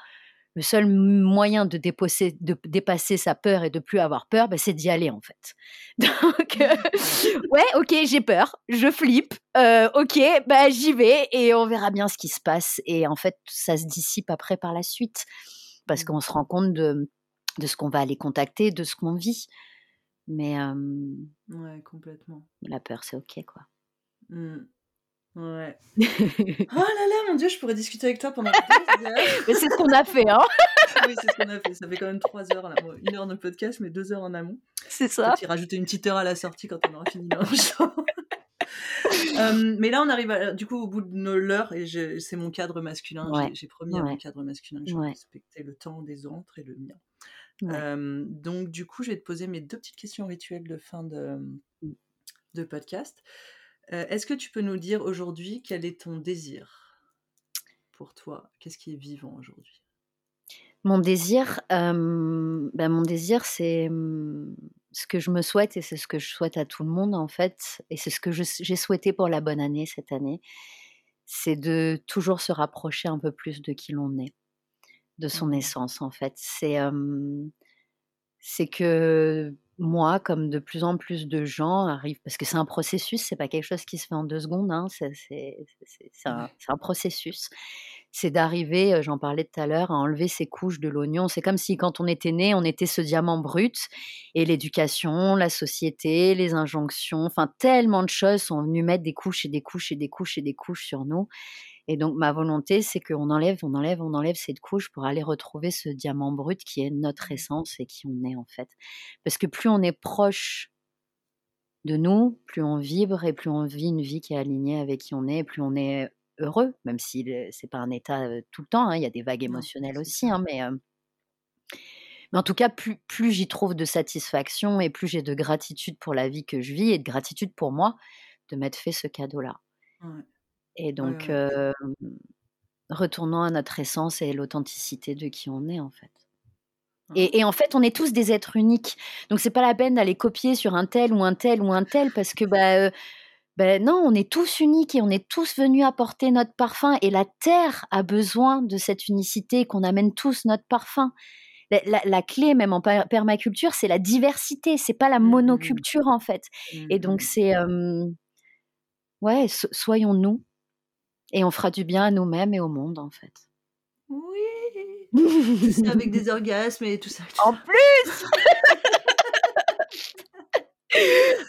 le seul moyen de, de dépasser sa peur et de plus avoir peur, bah, c'est d'y aller en fait. Donc, euh, ouais, ok, j'ai peur, je flippe, euh, ok, bah, j'y vais et on verra bien ce qui se passe. Et en fait, ça se dissipe après par la suite parce mmh. qu'on se rend compte de, de ce qu'on va aller contacter, de ce qu'on vit. Mais ouais, complètement. La peur, c'est ok, quoi. Mmh. Ouais. oh là là, mon dieu, je pourrais discuter avec toi pendant Mais c'est ce qu'on a fait, hein Oui, c'est ce qu'on a fait. Ça fait quand même trois heures, là. une heure de podcast, mais deux heures en amont. C'est ça. Tu rajouter une petite heure à la sortie quand on aura fini euh, mais là, on arrive du coup au bout de l'heure et c'est mon cadre masculin. J'ai promis à mon cadre masculin que je ouais. respectais le temps des autres et le mien. Euh, donc, du coup, je vais te poser mes deux petites questions rituelles de fin de, de podcast. Euh, est-ce que tu peux nous dire aujourd'hui quel est ton désir pour toi? Qu'est-ce qui est vivant aujourd'hui? Mon désir, ben, mon désir, c'est ce que je me souhaite et c'est ce que je souhaite à tout le monde en fait, et c'est ce que j'ai souhaité pour la bonne année cette année, c'est de toujours se rapprocher un peu plus de qui l'on est, de son mmh. essence en fait. C'est c'est que moi, comme de plus en plus de gens arrivent, parce que c'est un processus, c'est pas quelque chose qui se fait en deux secondes, hein, c'est un, un, processus. C'est d'arriver, j'en parlais tout à l'heure, à enlever ces couches de l'oignon. C'est comme si quand on était né, on était ce diamant brut, et l'éducation, la société, les injonctions, enfin tellement de choses sont venues mettre des couches et des couches et des couches et des couches sur nous. Et donc ma volonté, c'est qu'on enlève, on enlève, on enlève cette couche pour aller retrouver ce diamant brut qui est notre essence et qui on est en fait. Parce que plus on est proche de nous, plus on vibre et plus on vit une vie qui est alignée avec qui on est, plus on est heureux, même si c'est pas un état tout le temps. Hein, il y a des vagues émotionnelles aussi, hein, mais mais en tout cas, plus, plus j'y trouve de satisfaction et plus j'ai de gratitude pour la vie que je vis et de gratitude pour moi de m'être fait ce cadeau-là. Et donc, retournons à notre essence et l'authenticité de qui on est en fait. Et, en fait, on est tous des êtres uniques. Donc, c'est pas la peine d'aller copier sur un tel ou un tel ou un tel parce que, bah, ben non, on est tous uniques et on est tous venus apporter notre parfum. Et la terre a besoin de cette unicité, qu'on amène tous notre parfum. La, clé, même en permaculture, c'est la diversité, c'est pas la mmh, mmh, mmh. monoculture en fait. Et donc, c'est. ouais, soyons-nous. Et on fera du bien à nous-mêmes et au monde en fait. Oui avec des orgasmes et tout ça. En plus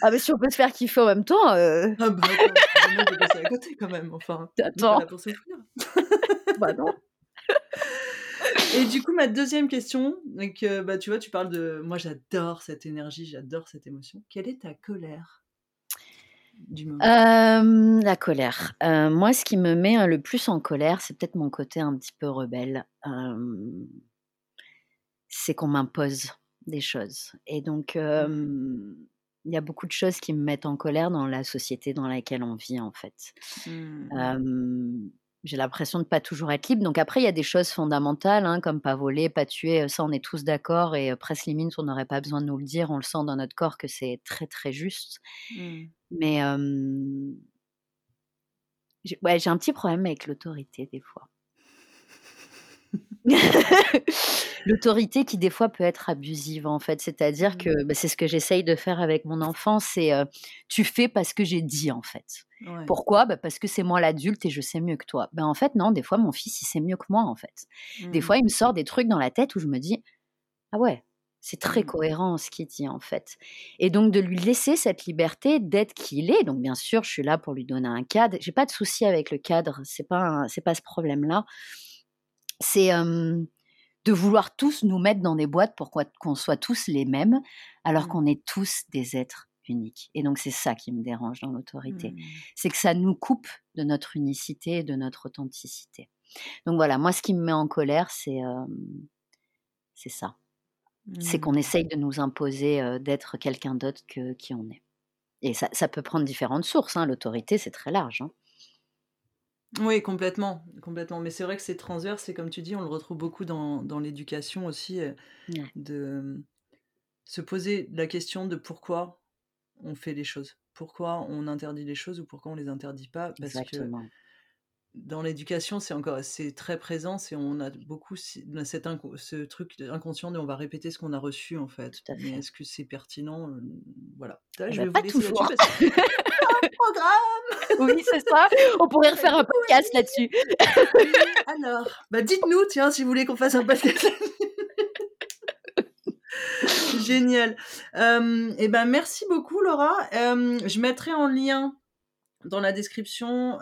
Ah, mais si on peut se faire kiffer en même temps. Euh... Ah, bah, attends, on peut passer à côté quand même. Enfin, attends. pour bah, non. Et du coup, ma deuxième question, donc, euh, bah, tu vois, tu parles de. Moi, j'adore cette énergie, j'adore cette émotion. Quelle est ta colère? Du moment euh, La colère. Euh, moi, ce qui me met hein, le plus en colère, c'est peut-être mon côté un petit peu rebelle. c'est qu'on m'impose des choses. Et donc, mmh il y a beaucoup de choses qui me mettent en colère dans la société dans laquelle on vit en fait. Mmh. J'ai l'impression de pas toujours être libre. Donc après, il y a des choses fondamentales, hein, comme pas voler, pas tuer. Ça, on est tous d'accord. Et presque limite, on n'aurait pas besoin de nous le dire. On le sent dans notre corps que c'est très très juste. Mmh. Mais ouais, j'ai un petit problème avec l'autorité des fois. L'autorité qui des fois peut être abusive en fait, c'est-à-dire que mmh. bah, c'est ce que j'essaye de faire avec mon enfant, c'est tu fais parce que j'ai dit en fait. Pourquoi? Bah, Parce que c'est moi l'adulte et je sais mieux que toi. Ben, en fait non, des fois mon fils il sait mieux que moi en fait. Des mmh. fois il me sort des trucs dans la tête où je me dis ah ouais, c'est très mmh. cohérent ce qu'il dit en fait. Et donc de lui laisser cette liberté d'être qui il est. Donc bien sûr, je suis là pour lui donner un cadre. J'ai pas de souci avec le cadre, c'est pas c'est pas ce problème-là c'est de vouloir tous nous mettre dans des boîtes pour qu'on soit tous les mêmes, alors mmh. qu'on est tous des êtres uniques. Et donc c'est ça qui me dérange dans l'autorité, mmh. c'est que ça nous coupe de notre unicité et de notre authenticité. Donc voilà, moi ce qui me met en colère, c'est c'est ça. C'est qu'on mmh. essaye de nous imposer d'être quelqu'un d'autre que qui on est. Et ça, ça peut prendre différentes sources. Hein. L'autorité, c'est très large. Hein. Oui, complètement, complètement. Mais c'est vrai que c'est transverse et comme tu dis, on le retrouve beaucoup dans, dans l'éducation aussi, euh, de se poser la question de pourquoi on fait les choses, pourquoi on interdit les choses ou pourquoi on les interdit pas, parce que dans l'éducation, c'est encore c'est très présent, c'est on a beaucoup cette ce truc inconscient de on va répéter ce qu'on a reçu en fait. Mais est-ce que c'est pertinent? Voilà. je vais vous pas toujours. programme. Oui, c'est ça. On pourrait refaire un podcast là-dessus. alors, bah dites-nous, tiens, si vous voulez qu'on fasse un podcast Génial. et eh ben merci beaucoup Laura. je mettrai en lien dans la description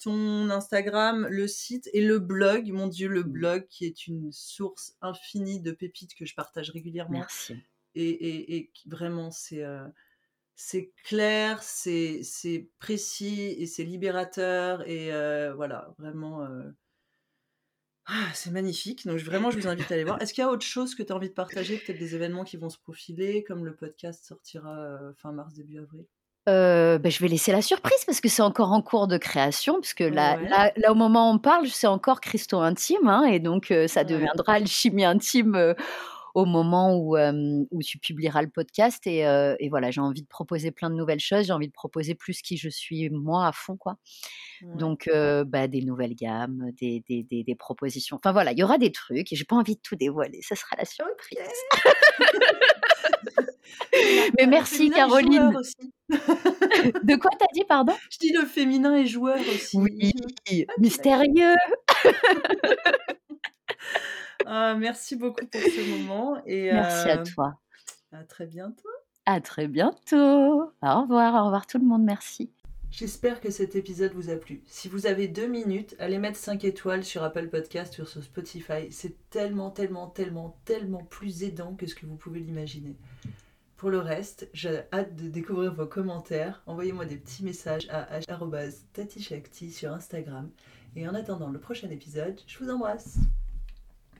ton Instagram, le site et le blog. Mon Dieu, le blog qui est une source infinie de pépites que je partage régulièrement. Merci. Et, et, et vraiment, c'est c'est clair, c'est précis et c'est libérateur. Et voilà, vraiment. Ah, c'est magnifique. Donc vraiment, je vous invite à aller voir. Est-ce qu'il y a autre chose que tu as envie de partager? Peut-être des événements qui vont se profiler, comme le podcast sortira fin mars, début avril? Bah, je vais laisser la surprise parce que c'est encore en cours de création, puisque là, là, là, au moment où on parle, c'est encore Christo intime, hein, et donc ça deviendra le chimie intime au moment où, où tu publieras le podcast. Et, et voilà, j'ai envie de proposer plein de nouvelles choses. J'ai envie de proposer plus qui je suis moi à fond, quoi. Donc, bah, des nouvelles gammes, des, des, des, des, propositions. Enfin voilà, il y aura des trucs et j'ai pas envie de tout dévoiler. Ça sera la surprise. Mais merci Caroline. de quoi t'as dit, pardon? Je dis le féminin est joueur aussi. Oui, mystérieux. Ah, merci beaucoup pour ce moment. Et, merci à toi. À très bientôt. À très bientôt. Au revoir, au revoir tout le monde, merci. J'espère que cet épisode vous a plu. Si vous avez deux minutes, allez mettre 5 étoiles sur Apple Podcast ou sur Spotify. C'est tellement, tellement, tellement, tellement plus aidant que ce que vous pouvez l'imaginer. Pour le reste, j'ai hâte de découvrir vos commentaires. Envoyez-moi des petits messages à @tatichakti sur Instagram. Et en attendant le prochain épisode, je vous embrasse.